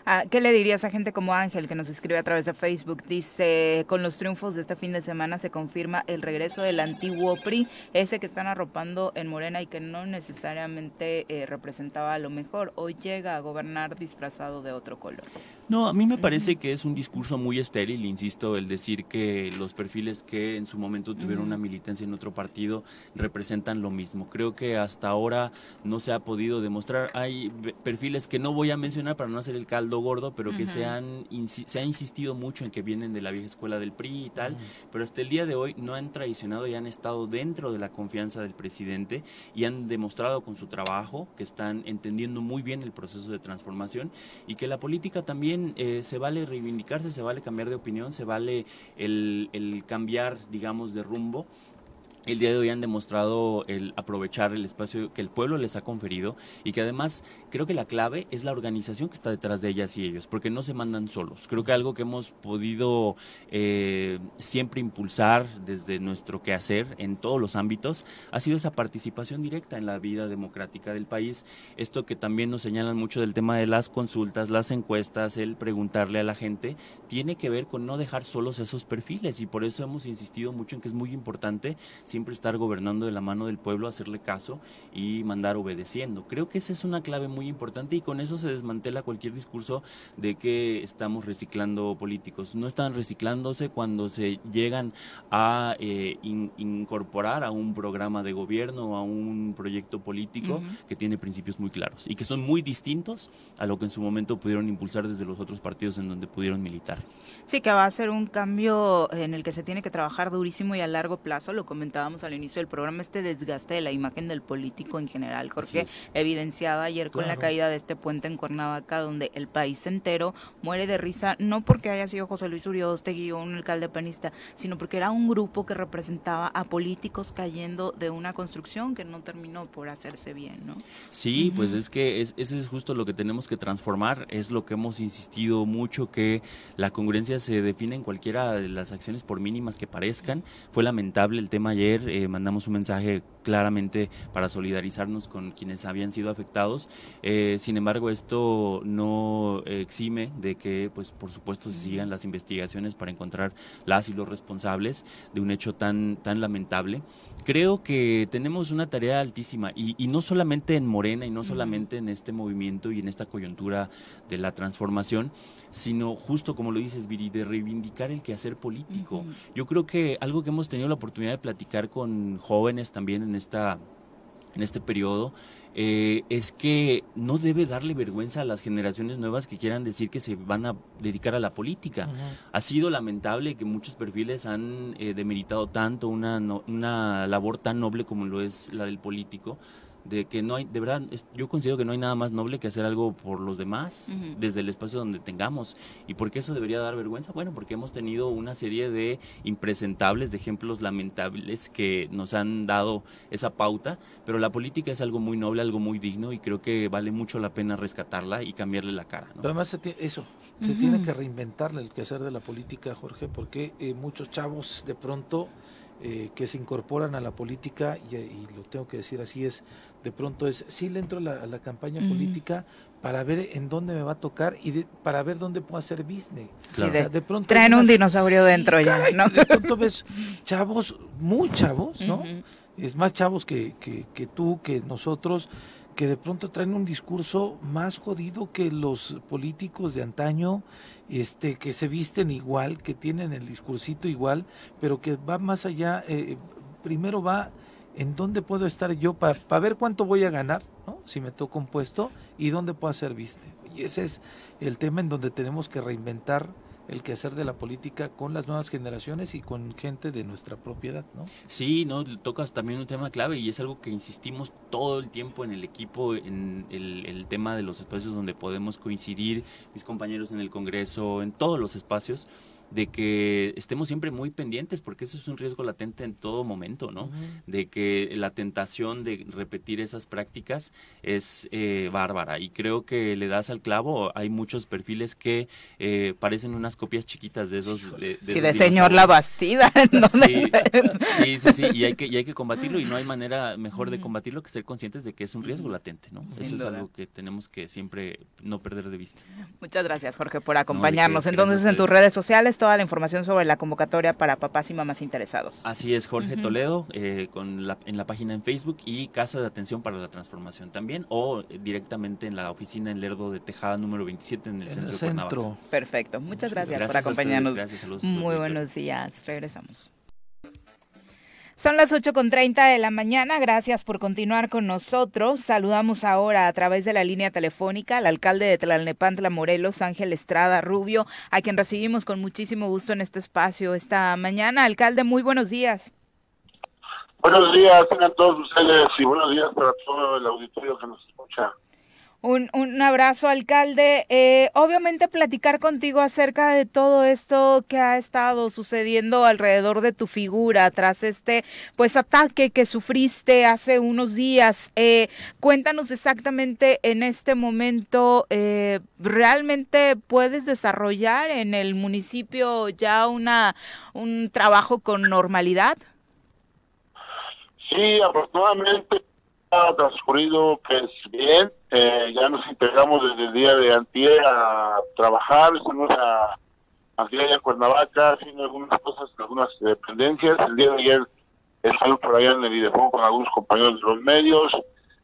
Ah, ¿Qué le dirías a gente como Ángel que nos escribe a través de Facebook? Dice, con los triunfos de este fin de semana se confirma el regreso del antiguo PRI, ese que están arropando en Morena y que no necesariamente eh, representaba a lo mejor, hoy llega a gobernar disfrazado de otro color. No, a mí me parece que es un discurso muy estéril, insisto, el decir que los perfiles que en su momento tuvieron una militancia en otro partido representan lo mismo. Creo que hasta ahora no se ha podido demostrar. Hay perfiles que no voy a mencionar para no hacer el caldo gordo, pero que se, han, se ha insistido mucho en que vienen de la vieja escuela del PRI y tal, pero hasta el día de hoy no han traicionado y han estado dentro de la confianza del presidente y han demostrado con su trabajo que están entendiendo muy bien el proceso de transformación y que la política también eh, se vale reivindicarse, se vale cambiar de opinión, se vale el, el cambiar, digamos, de rumbo el día de hoy han demostrado el aprovechar el espacio que el pueblo les ha conferido y que además creo que la clave es la organización que está detrás de ellas y ellos, porque no se mandan solos. Creo que algo que hemos podido eh, siempre impulsar desde nuestro quehacer en todos los ámbitos ha sido esa participación directa en la vida democrática del país. Esto que también nos señalan mucho del tema de las consultas, las encuestas, el preguntarle a la gente, tiene que ver con no dejar solos esos perfiles y por eso hemos insistido mucho en que es muy importante siempre estar gobernando de la mano del pueblo, hacerle caso y mandar obedeciendo. Creo que esa es una clave muy importante y con eso se desmantela cualquier discurso de que estamos reciclando políticos. No están reciclándose cuando se llegan a eh, incorporar a un programa de gobierno, a un proyecto político que tiene principios muy claros y que son muy distintos a lo que en su momento pudieron impulsar desde los otros partidos en donde pudieron militar. Sí, que va a ser un cambio en el que se tiene que trabajar durísimo y a largo plazo, lo comentaba al inicio del programa, este desgaste de la imagen del político en general, Jorge, evidenciado ayer con la caída de este puente en Cuernavaca, donde el país entero muere de risa, no porque haya sido José Luis Urioste o un alcalde panista, sino porque era un grupo que representaba a políticos cayendo de una construcción que no terminó por hacerse bien, ¿no? Sí, pues es que es, eso es justo lo que tenemos que transformar, es lo que hemos insistido mucho, que la congruencia se define en cualquiera de las acciones por mínimas que parezcan. Fue lamentable el tema ayer eh, mandamos un mensaje claramente para solidarizarnos con quienes habían sido afectados. Eh, sin embargo, esto no exime de que, pues, por supuesto, se sigan las investigaciones para encontrar las y los responsables de un hecho tan, tan lamentable. Creo que tenemos una tarea altísima y, no solamente en Morena y no solamente en este movimiento y en esta coyuntura de la transformación, sino justo como lo dices, Viri, de reivindicar el quehacer político. Yo creo que algo que hemos tenido la oportunidad de platicar con jóvenes también en esta en este periodo eh, es que no debe darle vergüenza a las generaciones nuevas que quieran decir que se van a dedicar a la política. Ha sido lamentable que muchos perfiles han eh, demeritado tanto una, una labor tan noble como lo es la del político de que no hay, de verdad, yo considero que no hay nada más noble que hacer algo por los demás, desde el espacio donde tengamos. ¿Y por qué eso debería dar vergüenza? Bueno, porque hemos tenido una serie de impresentables, de ejemplos lamentables que nos han dado esa pauta, pero la política es algo muy noble, algo muy digno y creo que vale mucho la pena rescatarla y cambiarle la cara. además, eso, se tiene que reinventarle el quehacer de la política, Jorge, porque eh, muchos chavos de pronto... Eh, que se incorporan a la política, y, y, lo tengo que decir así, es de pronto es, sí le entro a la, campaña política para ver en dónde me va a tocar y para ver dónde puedo hacer business. de, pronto traen un dinosaurio dentro ya, ¿no? De pronto ves chavos, muy chavos, ¿no? Es más chavos que, que, que tú, que nosotros, que de pronto traen un discurso más jodido que los políticos de antaño, este, que se visten igual, que tienen el discursito igual, pero que va más allá, eh, primero va en dónde puedo estar yo para, ver cuánto voy a ganar, ¿no? si me toca un puesto, y dónde puedo hacer viste. Y ese es el tema en donde tenemos que reinventar el quehacer de la política con las nuevas generaciones y con gente de nuestra propiedad, ¿no? Sí, no, tocas también un tema clave y es algo que insistimos todo el tiempo en el equipo, en el, el tema de los espacios donde podemos coincidir, mis compañeros en el Congreso, en todos los espacios de que estemos siempre muy pendientes, porque eso es un riesgo latente en todo momento, ¿no? De que la tentación de repetir esas prácticas es eh, bárbara. Y creo que le das al clavo, hay muchos perfiles que eh, parecen unas copias chiquitas de esos. De, sí, de señor La Bastida. Sí, sí, sí, y hay, que, y hay que combatirlo, y no hay manera mejor de combatirlo que ser conscientes de que es un riesgo latente, ¿no? eso es algo que tenemos que siempre no perder de vista. Muchas gracias, Jorge, por acompañarnos. Entonces, en tus redes sociales tienes toda la información sobre la convocatoria para papás y mamás interesados. Así es, Jorge Toledo, eh, con la, en la página en Facebook y Casa de Atención para la Transformación también, o directamente en la oficina en Lerdo de Tejada número 27 en el centro, de Cuernavaca. Perfecto, muchas gracias, por acompañarnos. gracias, saludos. Muy buenos días, regresamos. Son las 8.30 de la mañana. Gracias por continuar con nosotros. Saludamos ahora a través de la línea telefónica al alcalde de Tlalnepantla, Morelos, Ángel Estrada Rubio, a quien recibimos con muchísimo gusto en este espacio esta mañana. Alcalde, muy buenos días. Buenos días, tengan todos ustedes y buenos días para todo el auditorio que nos escucha. Un, un abrazo, alcalde. Eh, obviamente platicar contigo acerca de todo esto que ha estado sucediendo alrededor de tu figura tras este pues ataque que sufriste hace unos días. Eh, cuéntanos exactamente en este momento, eh, ¿realmente puedes desarrollar en el municipio ya una un trabajo con normalidad? Sí, afortunadamente ha transcurrido pues bien, eh, ya nos integramos desde el día de antier a trabajar, estuvimos a antier en Cuernavaca haciendo algunas cosas, algunas dependencias, el día de ayer estuvimos por allá en el videojuego con algunos compañeros de los medios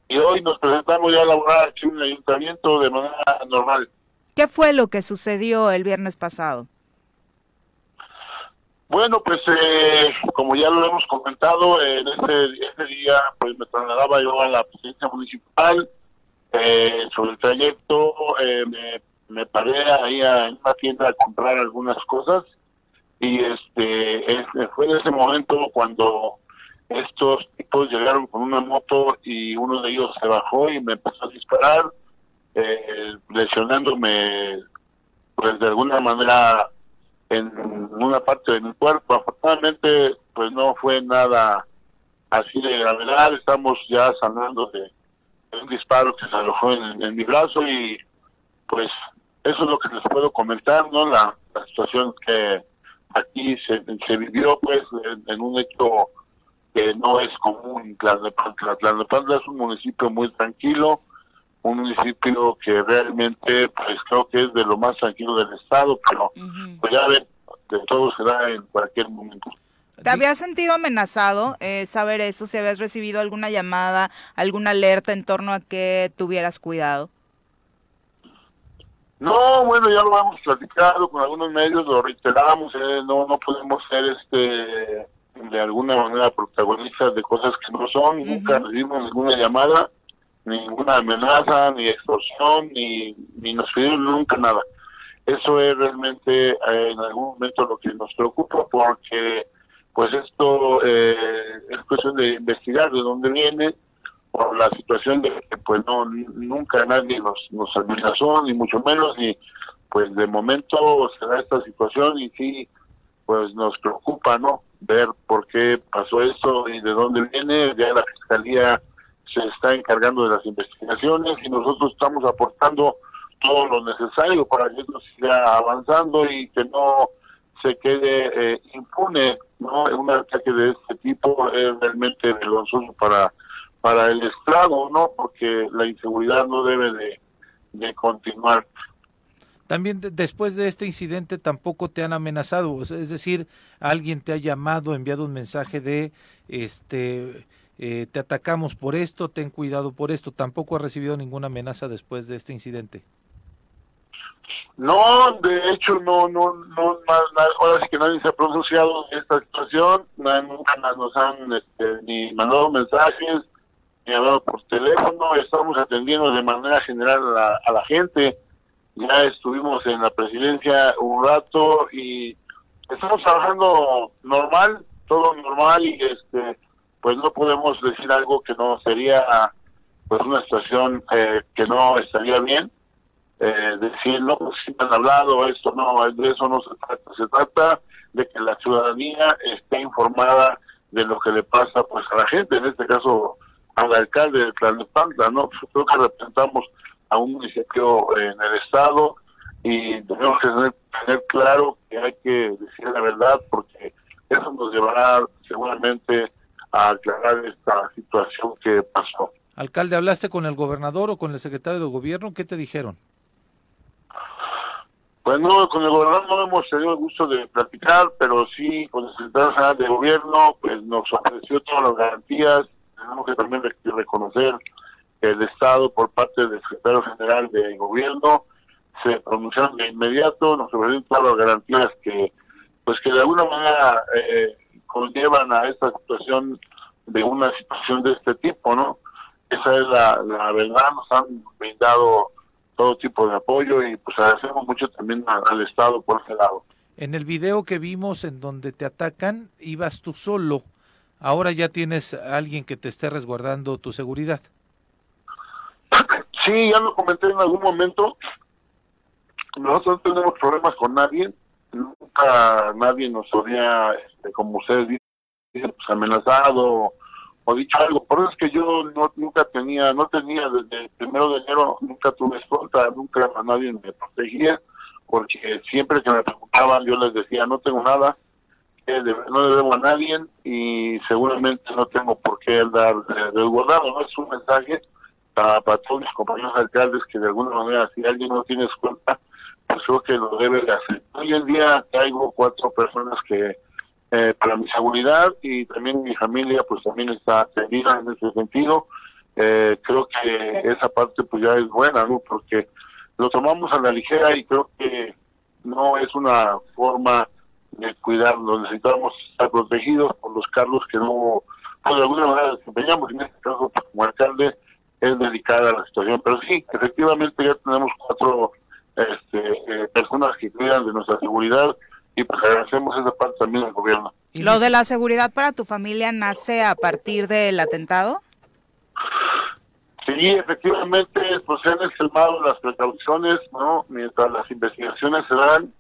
y hoy nos presentamos ya a laborar aquí en el ayuntamiento de manera normal. ¿Qué fue lo que sucedió el viernes pasado? Bueno, pues eh, como ya lo hemos comentado, en ese, ese día pues me trasladaba yo a la presidencia municipal eh, sobre el trayecto, eh, me, me, paré ahí en una tienda a comprar algunas cosas y este fue en ese momento cuando estos tipos llegaron con una moto y uno de ellos se bajó y me empezó a disparar, eh, lesionándome pues de alguna manera en una parte de mi cuerpo. Afortunadamente, pues no fue nada así de gravedad. Estamos ya sanando de, un disparo que se alojó en, mi brazo y pues eso es lo que les puedo comentar, ¿no? La, situación que aquí se, se vivió, pues, en, un hecho que no es común. Tlalnepantla. Tlalnepantla es un municipio muy tranquilo, un municipio que realmente pues creo que es de lo más tranquilo del estado, pero pues ya ven, de todo se da en cualquier momento. ¿Te habías sentido amenazado eh, saber eso? Si habías recibido alguna llamada, alguna alerta en torno a que tuvieras cuidado. No, bueno, ya lo hemos platicado con algunos medios, lo reiteramos, eh, no no podemos ser este de alguna manera protagonistas de cosas que no son, nunca recibimos ninguna llamada, ninguna amenaza, ni extorsión, ni, ni nos pidieron nunca nada. Eso es realmente eh, en algún momento lo que nos preocupa porque pues esto eh, es cuestión de investigar de dónde viene por la situación de que pues no nunca nadie nos, nos amenazó ni mucho menos y pues de momento se da esta situación y sí pues nos preocupa no ver por qué pasó esto y de dónde viene. Ya la fiscalía se está encargando de las investigaciones y nosotros estamos aportando todo lo necesario para que esto siga avanzando y que no se quede eh, impune, ¿no? Un ataque de este tipo es realmente vergonzoso para para el Estado, ¿no? Porque la inseguridad no debe de, de continuar. También después de este incidente tampoco te han amenazado, es decir, alguien te ha llamado, enviado un mensaje de, este, eh, te atacamos por esto, ten cuidado por esto. Tampoco ha recibido ninguna amenaza después de este incidente. No, de hecho, no, no, no, ahora sí que nadie se ha pronunciado en esta situación, nunca nos han este, ni mandado mensajes, ni hablado por teléfono, estamos atendiendo de manera general a la, gente, ya estuvimos en la presidencia un rato y estamos trabajando normal, todo normal y este, pues no podemos decir algo que no sería pues una situación eh, que no estaría bien eh, decir, no, pues si me han hablado, esto no, de eso no se trata, se trata de que la ciudadanía esté informada de lo que le pasa pues a la gente, en este caso al alcalde de Tlalnepantla, ¿no? Pues, creo que representamos a un municipio en el estado y tenemos que tener, claro que hay que decir la verdad porque eso nos llevará seguramente a aclarar esta situación que pasó. Alcalde, ¿hablaste con el gobernador o con el secretario de gobierno? ¿Qué te dijeron? Pues no, con el gobernador no hemos tenido el gusto de platicar, pero sí con el secretario general de gobierno, pues nos ofreció todas las garantías. Tenemos que también reconocer el Estado, por parte del secretario general de gobierno, se pronunciaron de inmediato, nos ofrecieron todas las garantías que, pues que de alguna manera eh, conllevan a esta situación de una situación de este tipo, ¿no? Esa es la, la verdad, nos han brindado todo tipo de apoyo y pues agradecemos mucho también al Estado por ese lado. En el video que vimos en donde te atacan, ibas tú solo. Ahora ya tienes a alguien que te esté resguardando tu seguridad. Sí, ya lo comenté en algún momento. Nosotros no tenemos problemas con nadie. Nunca nadie nos había, este, como ustedes dicen, pues amenazado o dicho algo. Por eso es que yo no, nunca tenía, no tenía desde el primero de enero, nunca tuve escolta, nunca a nadie me protegía, porque siempre que me preguntaban yo les decía, no tengo nada, no le debo a nadie y seguramente no tengo por qué dar desguardado, no es un mensaje para, todos mis compañeros alcaldes que de alguna manera si alguien no tiene escolta, pues creo que lo debe de hacer. Hoy en día traigo cuatro personas que eh, para mi seguridad y también mi familia pues también está atendida en ese sentido. Eh, creo que esa parte pues ya es buena, ¿no? Porque lo tomamos a la ligera y creo que no es una forma de cuidarnos, necesitamos estar protegidos por los cargos que no, pues, de alguna manera desempeñamos, en este caso pues, como alcalde es delicada la situación, pero sí, efectivamente ya tenemos cuatro este, eh, personas que cuidan de nuestra seguridad y pues agradecemos esa parte también al gobierno. ¿Lo de la seguridad para tu familia nace a partir del atentado? Sí, efectivamente, pues se han extremado las precauciones, ¿no? Mientras las investigaciones se dan,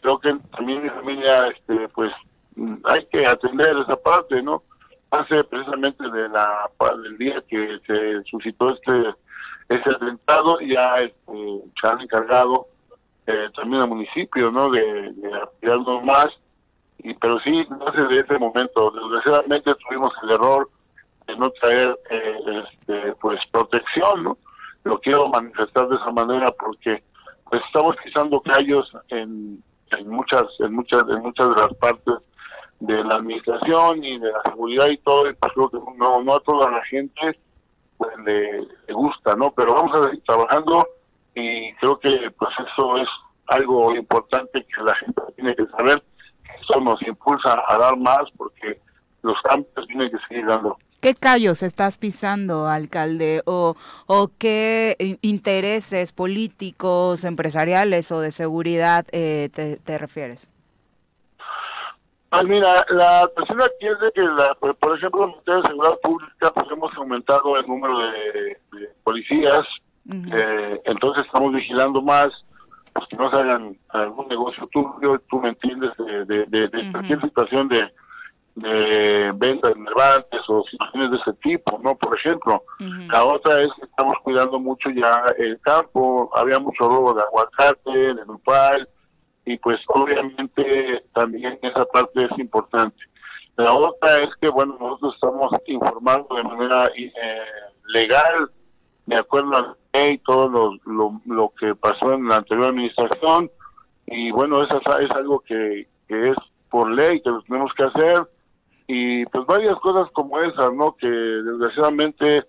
creo que también mi familia, este, pues, hay que atender esa parte, ¿no? Hace precisamente de la del día que se suscitó este ese atentado, ya este, se han encargado eh, también al municipio, ¿no? De, de más. Y, pero sí, desde ese momento, desgraciadamente tuvimos el error de no traer eh, este, pues protección, ¿no? Lo quiero manifestar de esa manera porque pues estamos pisando callos en, en muchas en muchas en muchas de las partes de la administración y de la seguridad y todo, y pues creo que no, no a toda la gente pues, le, le gusta, ¿no? Pero vamos a seguir trabajando y creo que pues eso es algo importante que la gente tiene que saber eso nos impulsa a dar más porque los campos tienen que seguir dando ¿Qué callos estás pisando, alcalde? ¿O, o qué intereses políticos, empresariales o de seguridad eh, te, refieres? Ah, mira, la cuestión aquí es de que, la, por ejemplo, en materia de seguridad pública, pues hemos aumentado el número de, policías, eh, entonces estamos vigilando más, pues que no se hagan algún negocio tuyo, tú me entiendes, de, de, cualquier situación de, de venta de nervantes o situaciones de ese tipo, ¿no? Por ejemplo, la otra es que estamos cuidando mucho ya el campo, había mucho robo de aguacate, de nopal, y pues obviamente también esa parte es importante. La otra es que, bueno, nosotros estamos informando de manera eh, legal, de acuerdo a y todo lo, lo, que pasó en la anterior administración y bueno, eso es, algo que, es por ley que lo tenemos que hacer y pues varias cosas como esas, ¿no? Que desgraciadamente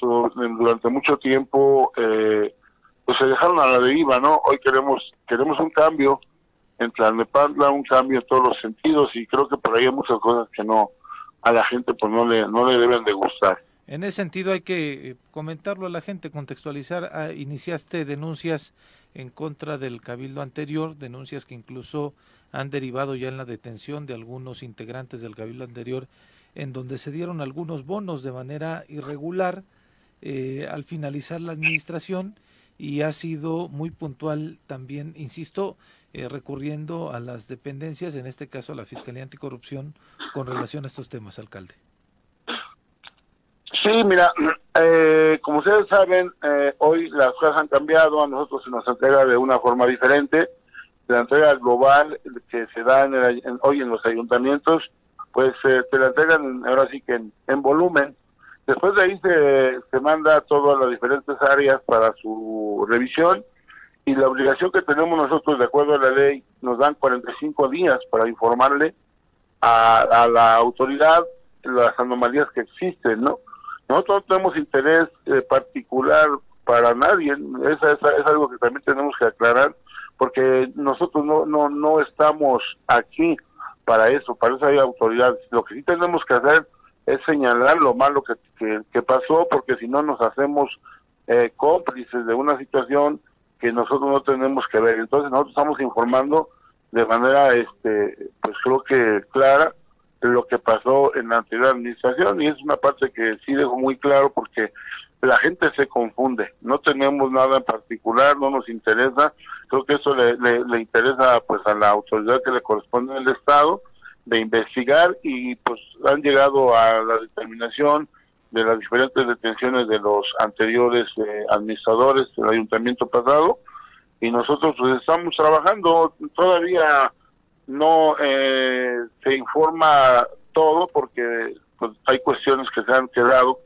durante mucho tiempo eh, pues se dejaron a la deriva, ¿no? Hoy queremos queremos un cambio en Tlalnepantla, un cambio en todos los sentidos y creo que por ahí hay muchas cosas que no a la gente pues no le no le deben de gustar. En ese sentido hay que eh, comentarlo a la gente, contextualizar. Ah, iniciaste denuncias en contra del cabildo anterior, denuncias que incluso han derivado ya en la detención de algunos integrantes del cabildo anterior, en donde se dieron algunos bonos de manera irregular eh, al finalizar la administración y ha sido muy puntual también, insisto, eh, recurriendo a las dependencias, en este caso a la Fiscalía Anticorrupción, con relación a estos temas, alcalde. Sí, mira, eh, como ustedes saben, eh, hoy las cosas han cambiado, a nosotros se nos entrega de una forma diferente. La entrega global que se da en hoy en los ayuntamientos, pues eh, te la entregan ahora sí que en, volumen. Después de ahí se, se manda a todas las diferentes áreas para su revisión y la obligación que tenemos nosotros de acuerdo a la ley nos dan 45 días para informarle a, la autoridad las anomalías que existen, ¿no? Nosotros no tenemos interés eh, particular para nadie, esa, es algo que también tenemos que aclarar, porque nosotros no, no, no estamos aquí para eso, para eso hay autoridades. Lo que sí tenemos que hacer es señalar lo malo que, que, pasó, porque si no nos hacemos eh, cómplices de una situación que nosotros no tenemos que ver. Entonces nosotros estamos informando de manera, este, pues creo que clara lo que pasó en la anterior administración y es una parte que sí dejo muy claro porque la gente se confunde, no tenemos nada en particular, no nos interesa, creo que eso le, le, interesa pues a la autoridad que le corresponde en el Estado de investigar y pues han llegado a la determinación de las diferentes detenciones de los anteriores eh, administradores del ayuntamiento pasado y nosotros pues, estamos trabajando todavía no eh, se informa todo porque pues, hay cuestiones que se han quedado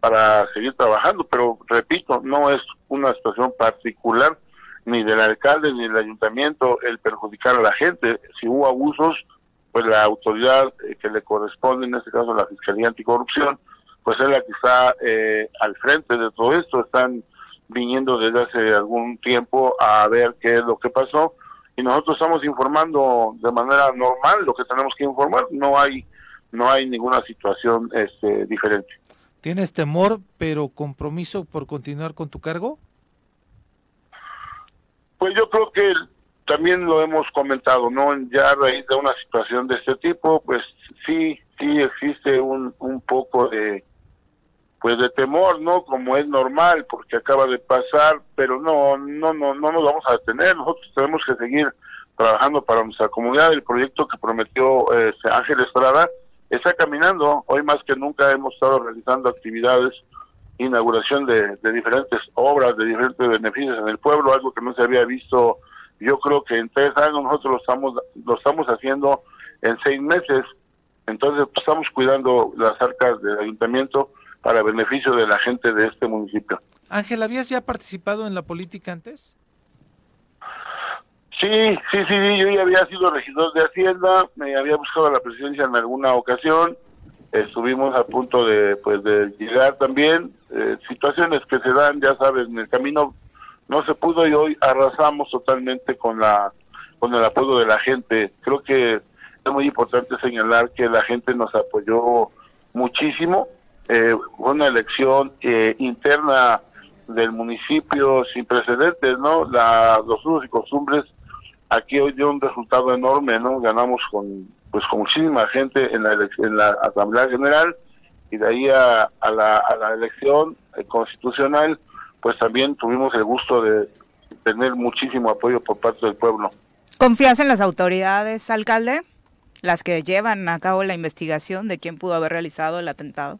para seguir trabajando pero repito no es una situación particular ni del alcalde ni del ayuntamiento el perjudicar a la gente si hubo abusos pues la autoridad eh, que le corresponde en este caso la fiscalía anticorrupción pues es la que está eh, al frente de todo esto. Están viniendo desde hace algún tiempo a ver qué es lo que pasó y nosotros estamos informando de manera normal lo que tenemos que informar. No hay no hay ninguna situación este, diferente. ¿Tienes temor, pero compromiso por continuar con tu cargo? Pues yo creo que también lo hemos comentado, ¿no? Ya a raíz de una situación de este tipo, pues sí, sí existe un, un poco de, pues de temor, ¿no? Como es normal, porque acaba de pasar, pero no, no, no, no nos vamos a detener. Nosotros tenemos que seguir trabajando para nuestra comunidad. El proyecto que prometió este, Ángel Estrada está caminando. Hoy más que nunca hemos estado realizando actividades, inauguración de, de diferentes obras, de diferentes beneficios en el pueblo, algo que no se había visto. Yo creo que en tres años nosotros lo estamos, lo estamos haciendo en seis meses. Entonces pues, estamos cuidando las arcas del ayuntamiento para beneficio de la gente de este municipio. Ángel, ¿habías ya participado en la política antes? Sí, sí, sí, yo ya había sido regidor de Hacienda, me había buscado la presidencia en alguna ocasión, estuvimos a punto de pues de llegar también, eh, situaciones que se dan, ya sabes, en el camino no se pudo y hoy arrasamos totalmente con la con el apoyo de la gente. Creo que es muy importante señalar que la gente nos apoyó muchísimo, eh, una elección eh, interna del municipio sin precedentes, ¿no? La, los usos y costumbres aquí hoy dio un resultado enorme, ¿no? Ganamos con pues con muchísima gente en la en la Asamblea General y de ahí a, la, a la elección eh, constitucional, pues también tuvimos el gusto de tener muchísimo apoyo por parte del pueblo. ¿Confías en las autoridades, alcalde? Las que llevan a cabo la investigación de quién pudo haber realizado el atentado.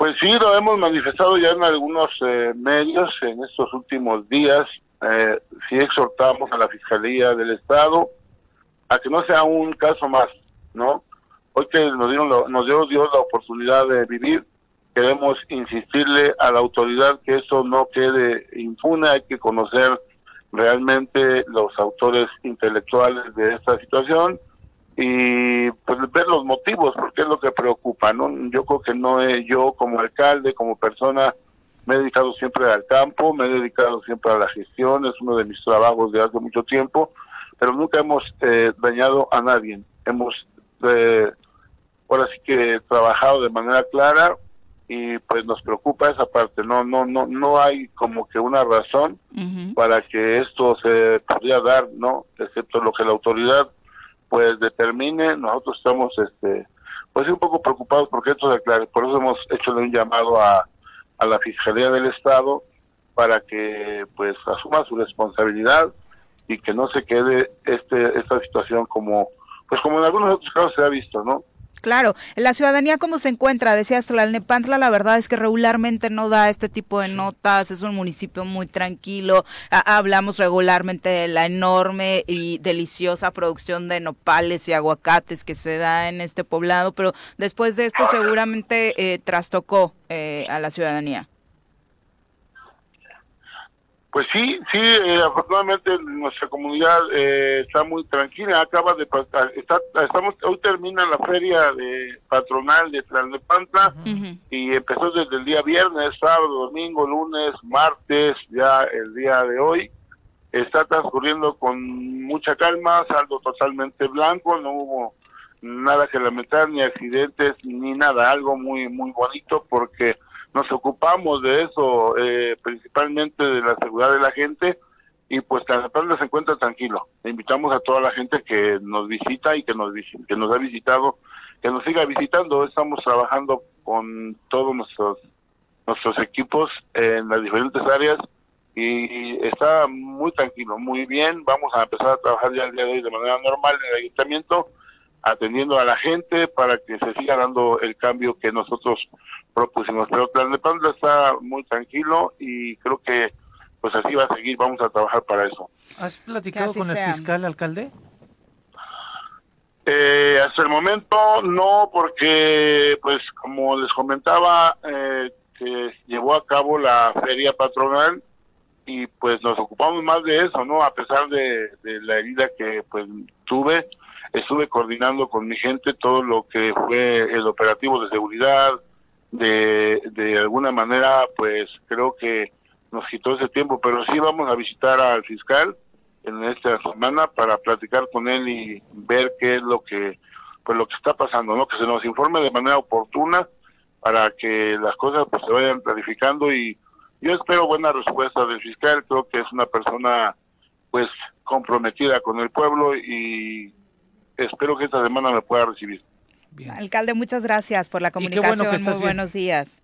Pues sí, lo hemos manifestado ya en algunos eh, medios en estos últimos días. Eh, sí exhortamos a la Fiscalía del Estado a que no sea un caso más, ¿no? Hoy que nos, dieron nos dio Dios la oportunidad de vivir, queremos insistirle a la autoridad que eso no quede impune, hay que conocer realmente los autores intelectuales de esta situación y pues ver los motivos, porque es lo que preocupa, ¿no? Yo creo que no es yo como alcalde, como persona, me he dedicado siempre al campo, me he dedicado siempre a la gestión, es uno de mis trabajos de hace mucho tiempo, pero nunca hemos eh, dañado a nadie. Hemos, eh, ahora sí que trabajado de manera clara y pues nos preocupa esa parte. No, no, no, no hay como que una razón para que esto se pudiera dar, ¿no? Excepto lo que la autoridad pues determine, nosotros estamos este pues un poco preocupados porque esto se por eso hemos hecho un llamado a, a la Fiscalía del Estado para que pues asuma su responsabilidad y que no se quede este esta situación como pues como en algunos otros casos se ha visto, ¿no? Claro, la ciudadanía cómo se encuentra, decías Tlalnepantla, la verdad es que regularmente no da este tipo de notas, es un municipio muy tranquilo, hablamos regularmente de la enorme y deliciosa producción de nopales y aguacates que se da en este poblado, pero después de esto seguramente eh, trastocó eh, a la ciudadanía. Pues sí, sí, eh, afortunadamente nuestra comunidad eh, está muy tranquila. Acaba de pasar, está, estamos, hoy termina la feria de patronal de Tlalnepantla y empezó desde el día viernes, sábado, domingo, lunes, martes, ya el día de hoy. Está transcurriendo con mucha calma, saldo totalmente blanco, no hubo nada que lamentar, ni accidentes, ni nada, algo muy, muy bonito porque nos ocupamos de eso, eh, principalmente de la seguridad de la gente, y pues Tlalnepantla se encuentra tranquilo. Invitamos a toda la gente que nos visita y que nos, que nos ha visitado, que nos siga visitando. Estamos trabajando con todos nuestros, nuestros equipos en las diferentes áreas y está muy tranquilo, muy bien. Vamos a empezar a trabajar ya el día de hoy de manera normal en el ayuntamiento atendiendo a la gente para que se siga dando el cambio que nosotros propusimos. Pero Tlalnepantla está muy tranquilo y creo que pues así va a seguir, vamos a trabajar para eso. ¿Has platicado con el fiscal alcalde? Eh, hasta el momento no, porque pues como les comentaba, eh, se llevó a cabo la feria patronal y pues nos ocupamos más de eso, ¿no? A pesar de, de la herida que pues tuve, estuve coordinando con mi gente todo lo que fue el operativo de seguridad, de, de alguna manera, pues creo que nos quitó ese tiempo, pero sí vamos a visitar al fiscal en esta semana para platicar con él y ver qué es lo que pues lo que está pasando, ¿no? Que se nos informe de manera oportuna para que las cosas pues se vayan clarificando y yo espero buena respuesta del fiscal, creo que es una persona pues comprometida con el pueblo y espero que esta semana me pueda recibir. Alcalde, muchas gracias por la comunicación. Muy buenos días.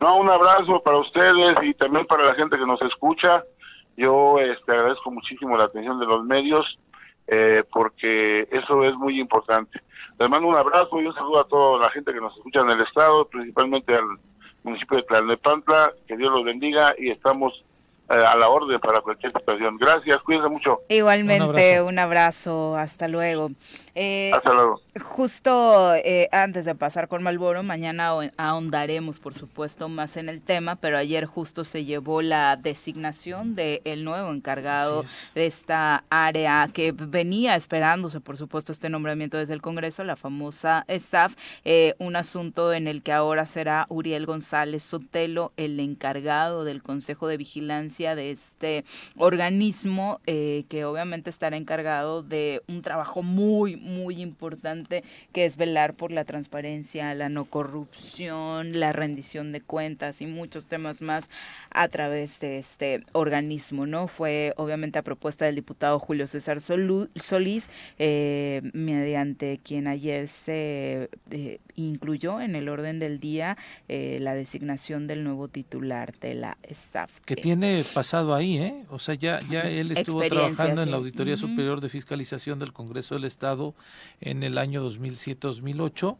No, un abrazo para ustedes y también para la gente que nos escucha. Yo este, agradezco muchísimo la atención de los medios eh, porque eso es muy importante. Les mando un abrazo y un saludo a toda la gente que nos escucha en el estado, principalmente al municipio de Tlalnepantla. Que Dios los bendiga y estamos a la orden para cualquier situación. Gracias, cuídense mucho. Igualmente, un abrazo, hasta luego. Eh, hasta luego. Justo eh, antes de pasar con Malboro, mañana ahondaremos, por supuesto, más en el tema, pero ayer justo se llevó la designación del el nuevo encargado de esta área que venía esperándose, por supuesto, este nombramiento desde el Congreso, la famosa staff, un asunto en el que ahora será Uriel González Sotelo, el encargado del Consejo de Vigilancia de este organismo eh, que obviamente estará encargado de un trabajo muy, muy importante que es velar por la transparencia, la no corrupción, la rendición de cuentas y muchos temas más a través de este organismo, ¿no? Fue obviamente a propuesta del diputado Julio César Solís, eh, mediante quien ayer se eh, incluyó en el orden del día la designación del nuevo titular de la SAF. Que tiene pasado ahí, ¿eh? O sea, ya, ya él estuvo trabajando en la Auditoría Superior de Fiscalización del Congreso del Estado en el año 2007-2008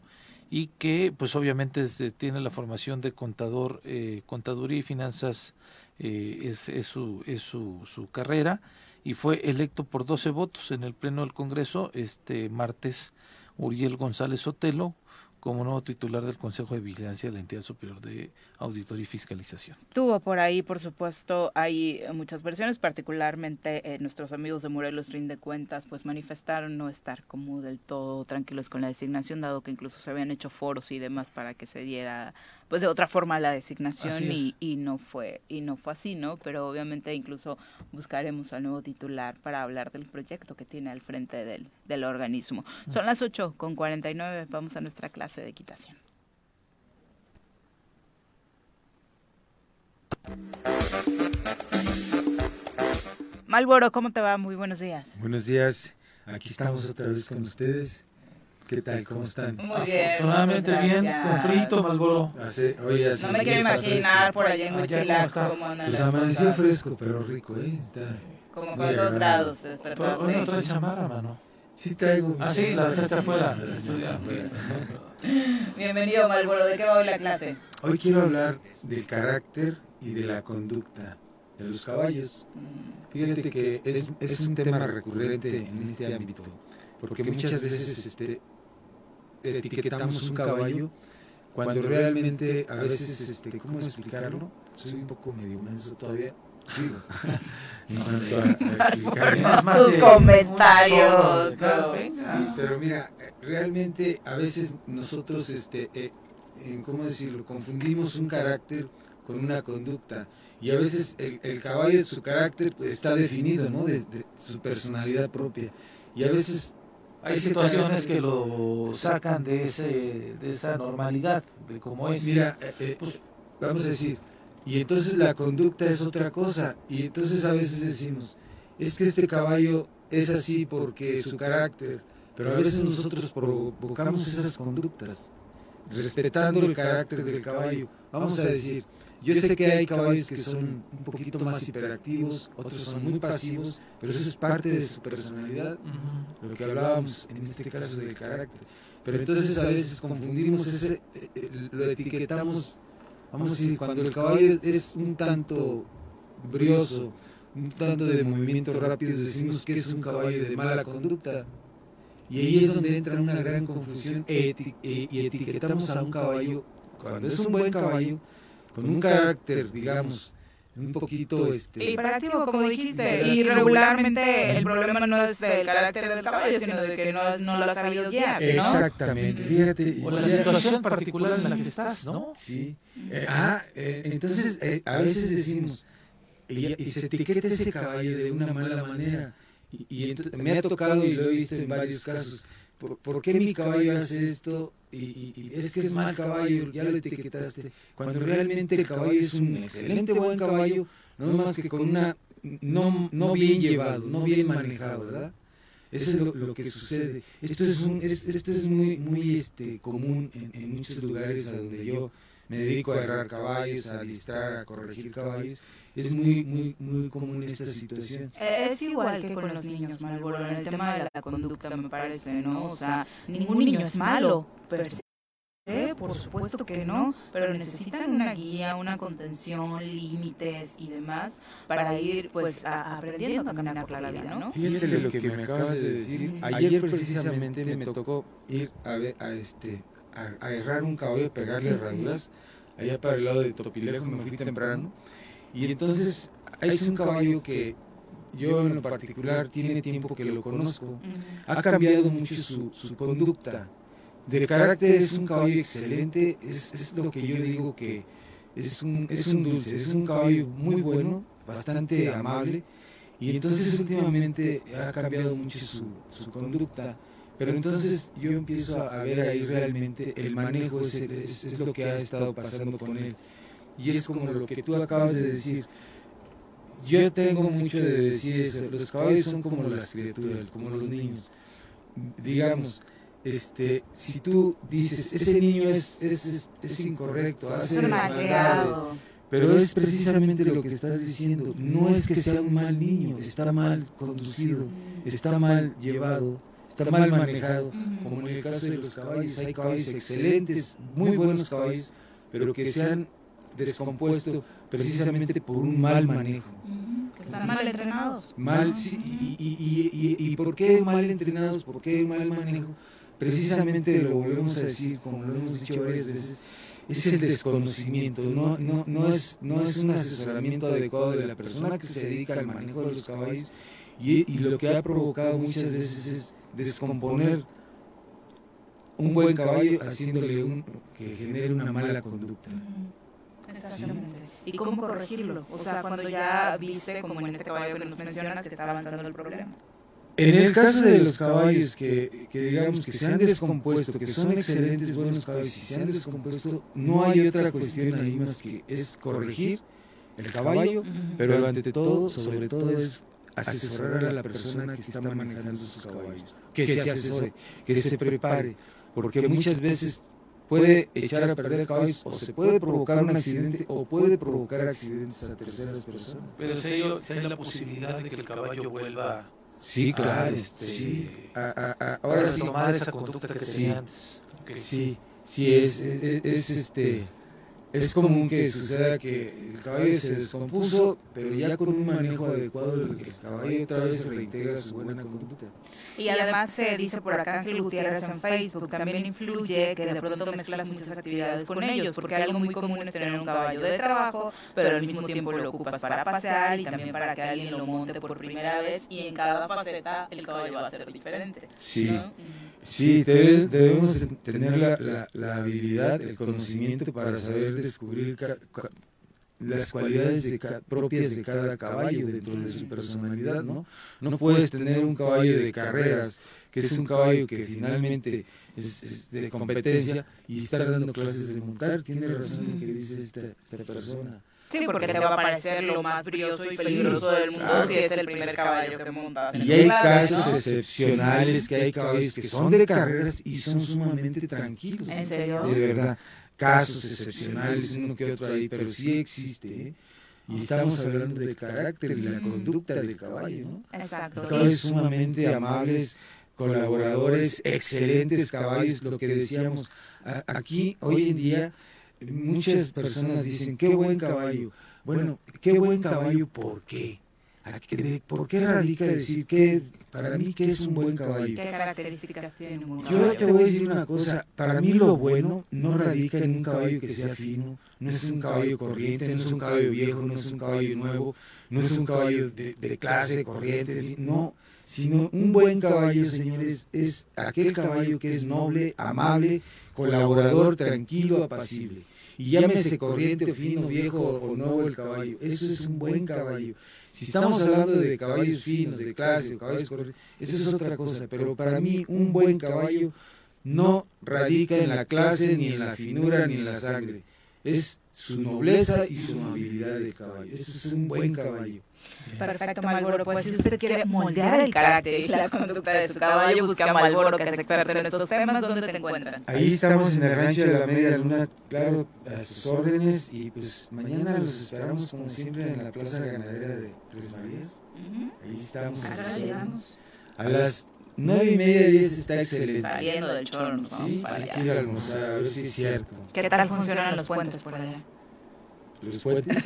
y que pues obviamente tiene la formación de contador, eh, contaduría y finanzas eh, es, es, su, es su, su carrera y fue electo por 12 votos en el Pleno del Congreso este martes Uriel González Sotelo como nuevo titular del Consejo de Vigilancia de la Entidad Superior de Auditoría y Fiscalización. Tuvo por ahí, por supuesto, hay muchas versiones, particularmente eh, nuestros amigos de Morelos Rinde Cuentas, pues manifestaron no estar como del todo tranquilos con la designación, dado que incluso se habían hecho foros y demás para que se diera pues de otra forma la designación y, y, no fue y no fue así, ¿no? Pero obviamente incluso buscaremos al nuevo titular para hablar del proyecto que tiene al frente del, del organismo. Son las 8 con 49, vamos a nuestra clase de equitación. Malboro, ¿cómo te va? Muy buenos días. Buenos días. Aquí estamos otra vez con ustedes. ¿Qué tal? ¿Cómo están? Muy bien. Afortunadamente bien, con frito, Malboro. Hace, hoy hace, no me quiero imaginar por allá en Huitzilac cómo anda. Pues amaneció fresco, pero rico, ¿eh? Está como con dos grados despertaste. Hoy no trae chamarra, mano. Sí traigo. Ah, sí, la dejaste afuera. Bienvenido, Malboro. ¿De qué va hoy la clase? Hoy quiero hablar del carácter y de la conducta de los caballos. Fíjate que es, es un tema recurrente en este ámbito, porque muchas veces este, etiquetamos un caballo cuando realmente a veces, este, ¿cómo explicarlo? Soy un poco medio menso todavía. digo, en cuanto a, explicar tus comentarios. Sí, pero mira, realmente a veces nosotros, este, eh, ¿cómo decirlo? Confundimos un carácter con una conducta. Y a veces el, el caballo, su carácter pues, está definido, ¿no? Desde su personalidad propia. Y a veces hay situaciones que lo sacan de ese de esa normalidad de cómo es. Mira eh, eh, pues, vamos a decir y entonces la conducta es otra cosa y entonces a veces decimos es que este caballo es así porque su carácter pero a veces nosotros provocamos esas conductas respetando el carácter del caballo. Vamos a decir yo sé que hay caballos que son un poquito más hiperactivos, otros son muy pasivos, pero eso es parte de su personalidad, lo que hablábamos en este caso del carácter. Pero entonces a veces confundimos ese, eh, eh, lo etiquetamos, vamos a decir, cuando el caballo es un tanto brioso, un tanto de movimientos rápidos, decimos que es un caballo de mala conducta. Y ahí es donde entra una gran confusión eh, y etiquetamos a un caballo, cuando es un buen caballo, con un carácter, digamos, un poquito este hiperactivo como dijiste y regularmente el problema no es del carácter del caballo sino de que no, no lo ha sabido guiar ¿no? exactamente fíjate o la situación particular en la que estás no sí. Eh, ah eh, entonces eh, a veces decimos y, y, se etiqueta ese caballo de una mala manera y, y entonces me ha tocado y lo he visto en varios casos ¿por, qué mi caballo hace esto? Y, es que es mal caballo, ya lo etiquetaste. Cuando realmente el caballo es un excelente buen caballo, no más que con una, no, no bien llevado, no bien manejado, ¿verdad? Eso es lo, que sucede. Esto es, un, esto es muy, muy este, común en, en muchos lugares a donde yo me dedico a agarrar caballos, a listrar, a corregir caballos es muy, muy, muy común esta situación. Es igual que con los niños, Malboro, en el tema de la conducta me parece, ¿no? O sea, ningún niño es malo, pero por supuesto que no, pero necesitan una guía, una contención, límites y demás para ir pues aprendiendo a caminar por la vida, ¿no? Fíjate lo que me acabas de decir. Ayer precisamente me tocó ir a, ver, a este a, a errar un caballo, pegarle herraduras allá para el lado de Topilejo, me fui temprano y entonces es un caballo que yo en lo particular tiene tiempo que lo conozco. Ha cambiado mucho su, su conducta. De carácter es un caballo excelente, es, es, lo que yo digo que es un, es un dulce, es un caballo muy bueno, bastante amable. Y entonces últimamente ha cambiado mucho su, su conducta. Pero entonces yo empiezo a ver ahí realmente el manejo, es, es, es lo que ha estado pasando con él. Y es como lo que tú acabas de decir. Yo tengo mucho de decir eso. Los caballos son como las criaturas, como los niños. Digamos, este, si tú dices, ese niño es, es, es, incorrecto, hace maldades, pero es precisamente lo que estás diciendo. No es que sea un mal niño, está mal conducido, está mal llevado, está mal manejado. Como en el caso de los caballos, hay caballos excelentes, muy buenos caballos, pero que se han descompuesto precisamente por un mal manejo. están mal entrenados. Mal, sí, y, y, y, y, por qué mal entrenados? ¿Por qué mal manejo? Precisamente lo volvemos a decir, como lo hemos dicho varias veces, es el desconocimiento, no, no, no, es, no es un asesoramiento adecuado de la persona que se dedica al manejo de los caballos y, y lo que ha provocado muchas veces es descomponer un buen caballo haciéndole un, que genere una mala conducta. Exactamente. ¿Y cómo corregirlo? O sea, cuando ya viste, como en este caballo que nos mencionas, que está avanzando el problema. En el caso de los caballos que, que, digamos que se han descompuesto, que son excelentes, buenos caballos, y se han descompuesto, no hay otra cuestión ahí más que es corregir el caballo, pero ante todo, sobre todo, es asesorar a la persona que está manejando sus caballos, que se asesore, que se prepare, porque muchas veces puede echar a perder caballos o se puede provocar un accidente o puede provocar accidentes a terceras personas. Pero si hay, si hay la posibilidad de que el caballo vuelva Sí, claro. Este, sí. A, a, a, ahora sí, tomar esa conducta que tenía antes. Okay. Sí, sí, es, es, es, este. Es común que suceda que el caballo se descompuso, pero ya con un manejo adecuado el, caballo otra vez reintegra su buena conducta. Y además se dice por acá Ángel Gutiérrez en Facebook, también influye que de pronto mezclas muchas actividades con ellos, porque algo muy común es tener un caballo de trabajo, pero al mismo tiempo lo ocupas para pasear y también para que alguien lo monte por primera vez y en cada faceta el caballo va a ser diferente. Sí. Sí, debemos tener la, la, habilidad, el conocimiento para saber descubrir las cualidades propias de cada caballo dentro de su personalidad, ¿no? No puedes tener un caballo de carreras, que es un caballo que finalmente es, de competencia, y estar dando clases de montar. Tiene razón lo que dice esta, esta persona. Sí, porque te va a parecer lo más brioso y peligroso del mundo si es el primer caballo que montas. Y hay casos excepcionales que hay caballos que son de carreras y son sumamente tranquilos. ¿En serio? De verdad, casos excepcionales, uno que otro ahí, pero sí existe. ¿eh? Y estamos hablando del carácter y la conducta del caballo, ¿no? Exacto. Caballos sumamente amables, colaboradores, excelentes caballos, lo que decíamos. Aquí, hoy en día muchas personas dicen, qué buen caballo. Bueno, qué buen caballo, ¿por qué? ¿Por qué radica decir que para mí qué es un buen caballo? ¿Qué características tiene un caballo? Yo te voy a decir una cosa, para mí lo bueno no radica en un caballo que sea fino, no es un caballo corriente, no es un caballo viejo, no es un caballo nuevo, no es un caballo de, de clase corriente, no, sino un buen caballo, señores, es aquel caballo que es noble, amable, colaborador, tranquilo, apacible y llámese corriente, fino, viejo o nuevo el caballo. Eso es un buen caballo. Si estamos hablando de caballos finos, de clase, caballos corrientes, eso es otra cosa. Pero para mí un buen caballo no radica en la clase, ni en la finura, ni en la sangre. Es su nobleza y su amabilidad de caballo. Eso es un buen caballo. Perfecto, Malboro. Pues si usted quiere moldear el carácter y la conducta de su caballo, busca a Malboro, que es experto en estos temas. ¿Dónde te encuentran? Ahí estamos en el rancho de la Media Luna, claro, a sus órdenes. Y pues mañana los esperamos, como siempre, en la Plaza Ganadera de Tres Marías. Ahí estamos. A las nueve y media, diez está excelente. Saliendo del chorro, Sí, hay que ir a almorzar, a ver si es cierto. ¿Qué tal funcionan los puentes por allá? Los puentes.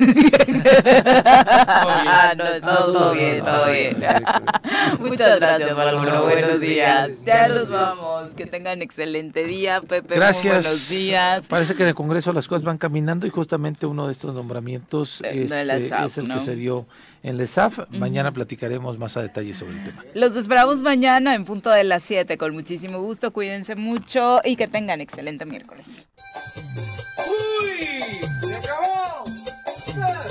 ah, no, todo, todo bien, todo bien. Muchas gracias, Malboro. Buenos días. Ya nos vamos. Que tengan excelente día, Pepe. Gracias. buenos días. Parece que en el Congreso las cosas van caminando y justamente uno de estos nombramientos este, es el que se dio en el SAF. Mañana platicaremos más a detalle sobre el tema. Los esperamos mañana en punto de las 7 con muchísimo gusto. Cuídense mucho y que tengan excelente miércoles. ¡Uy!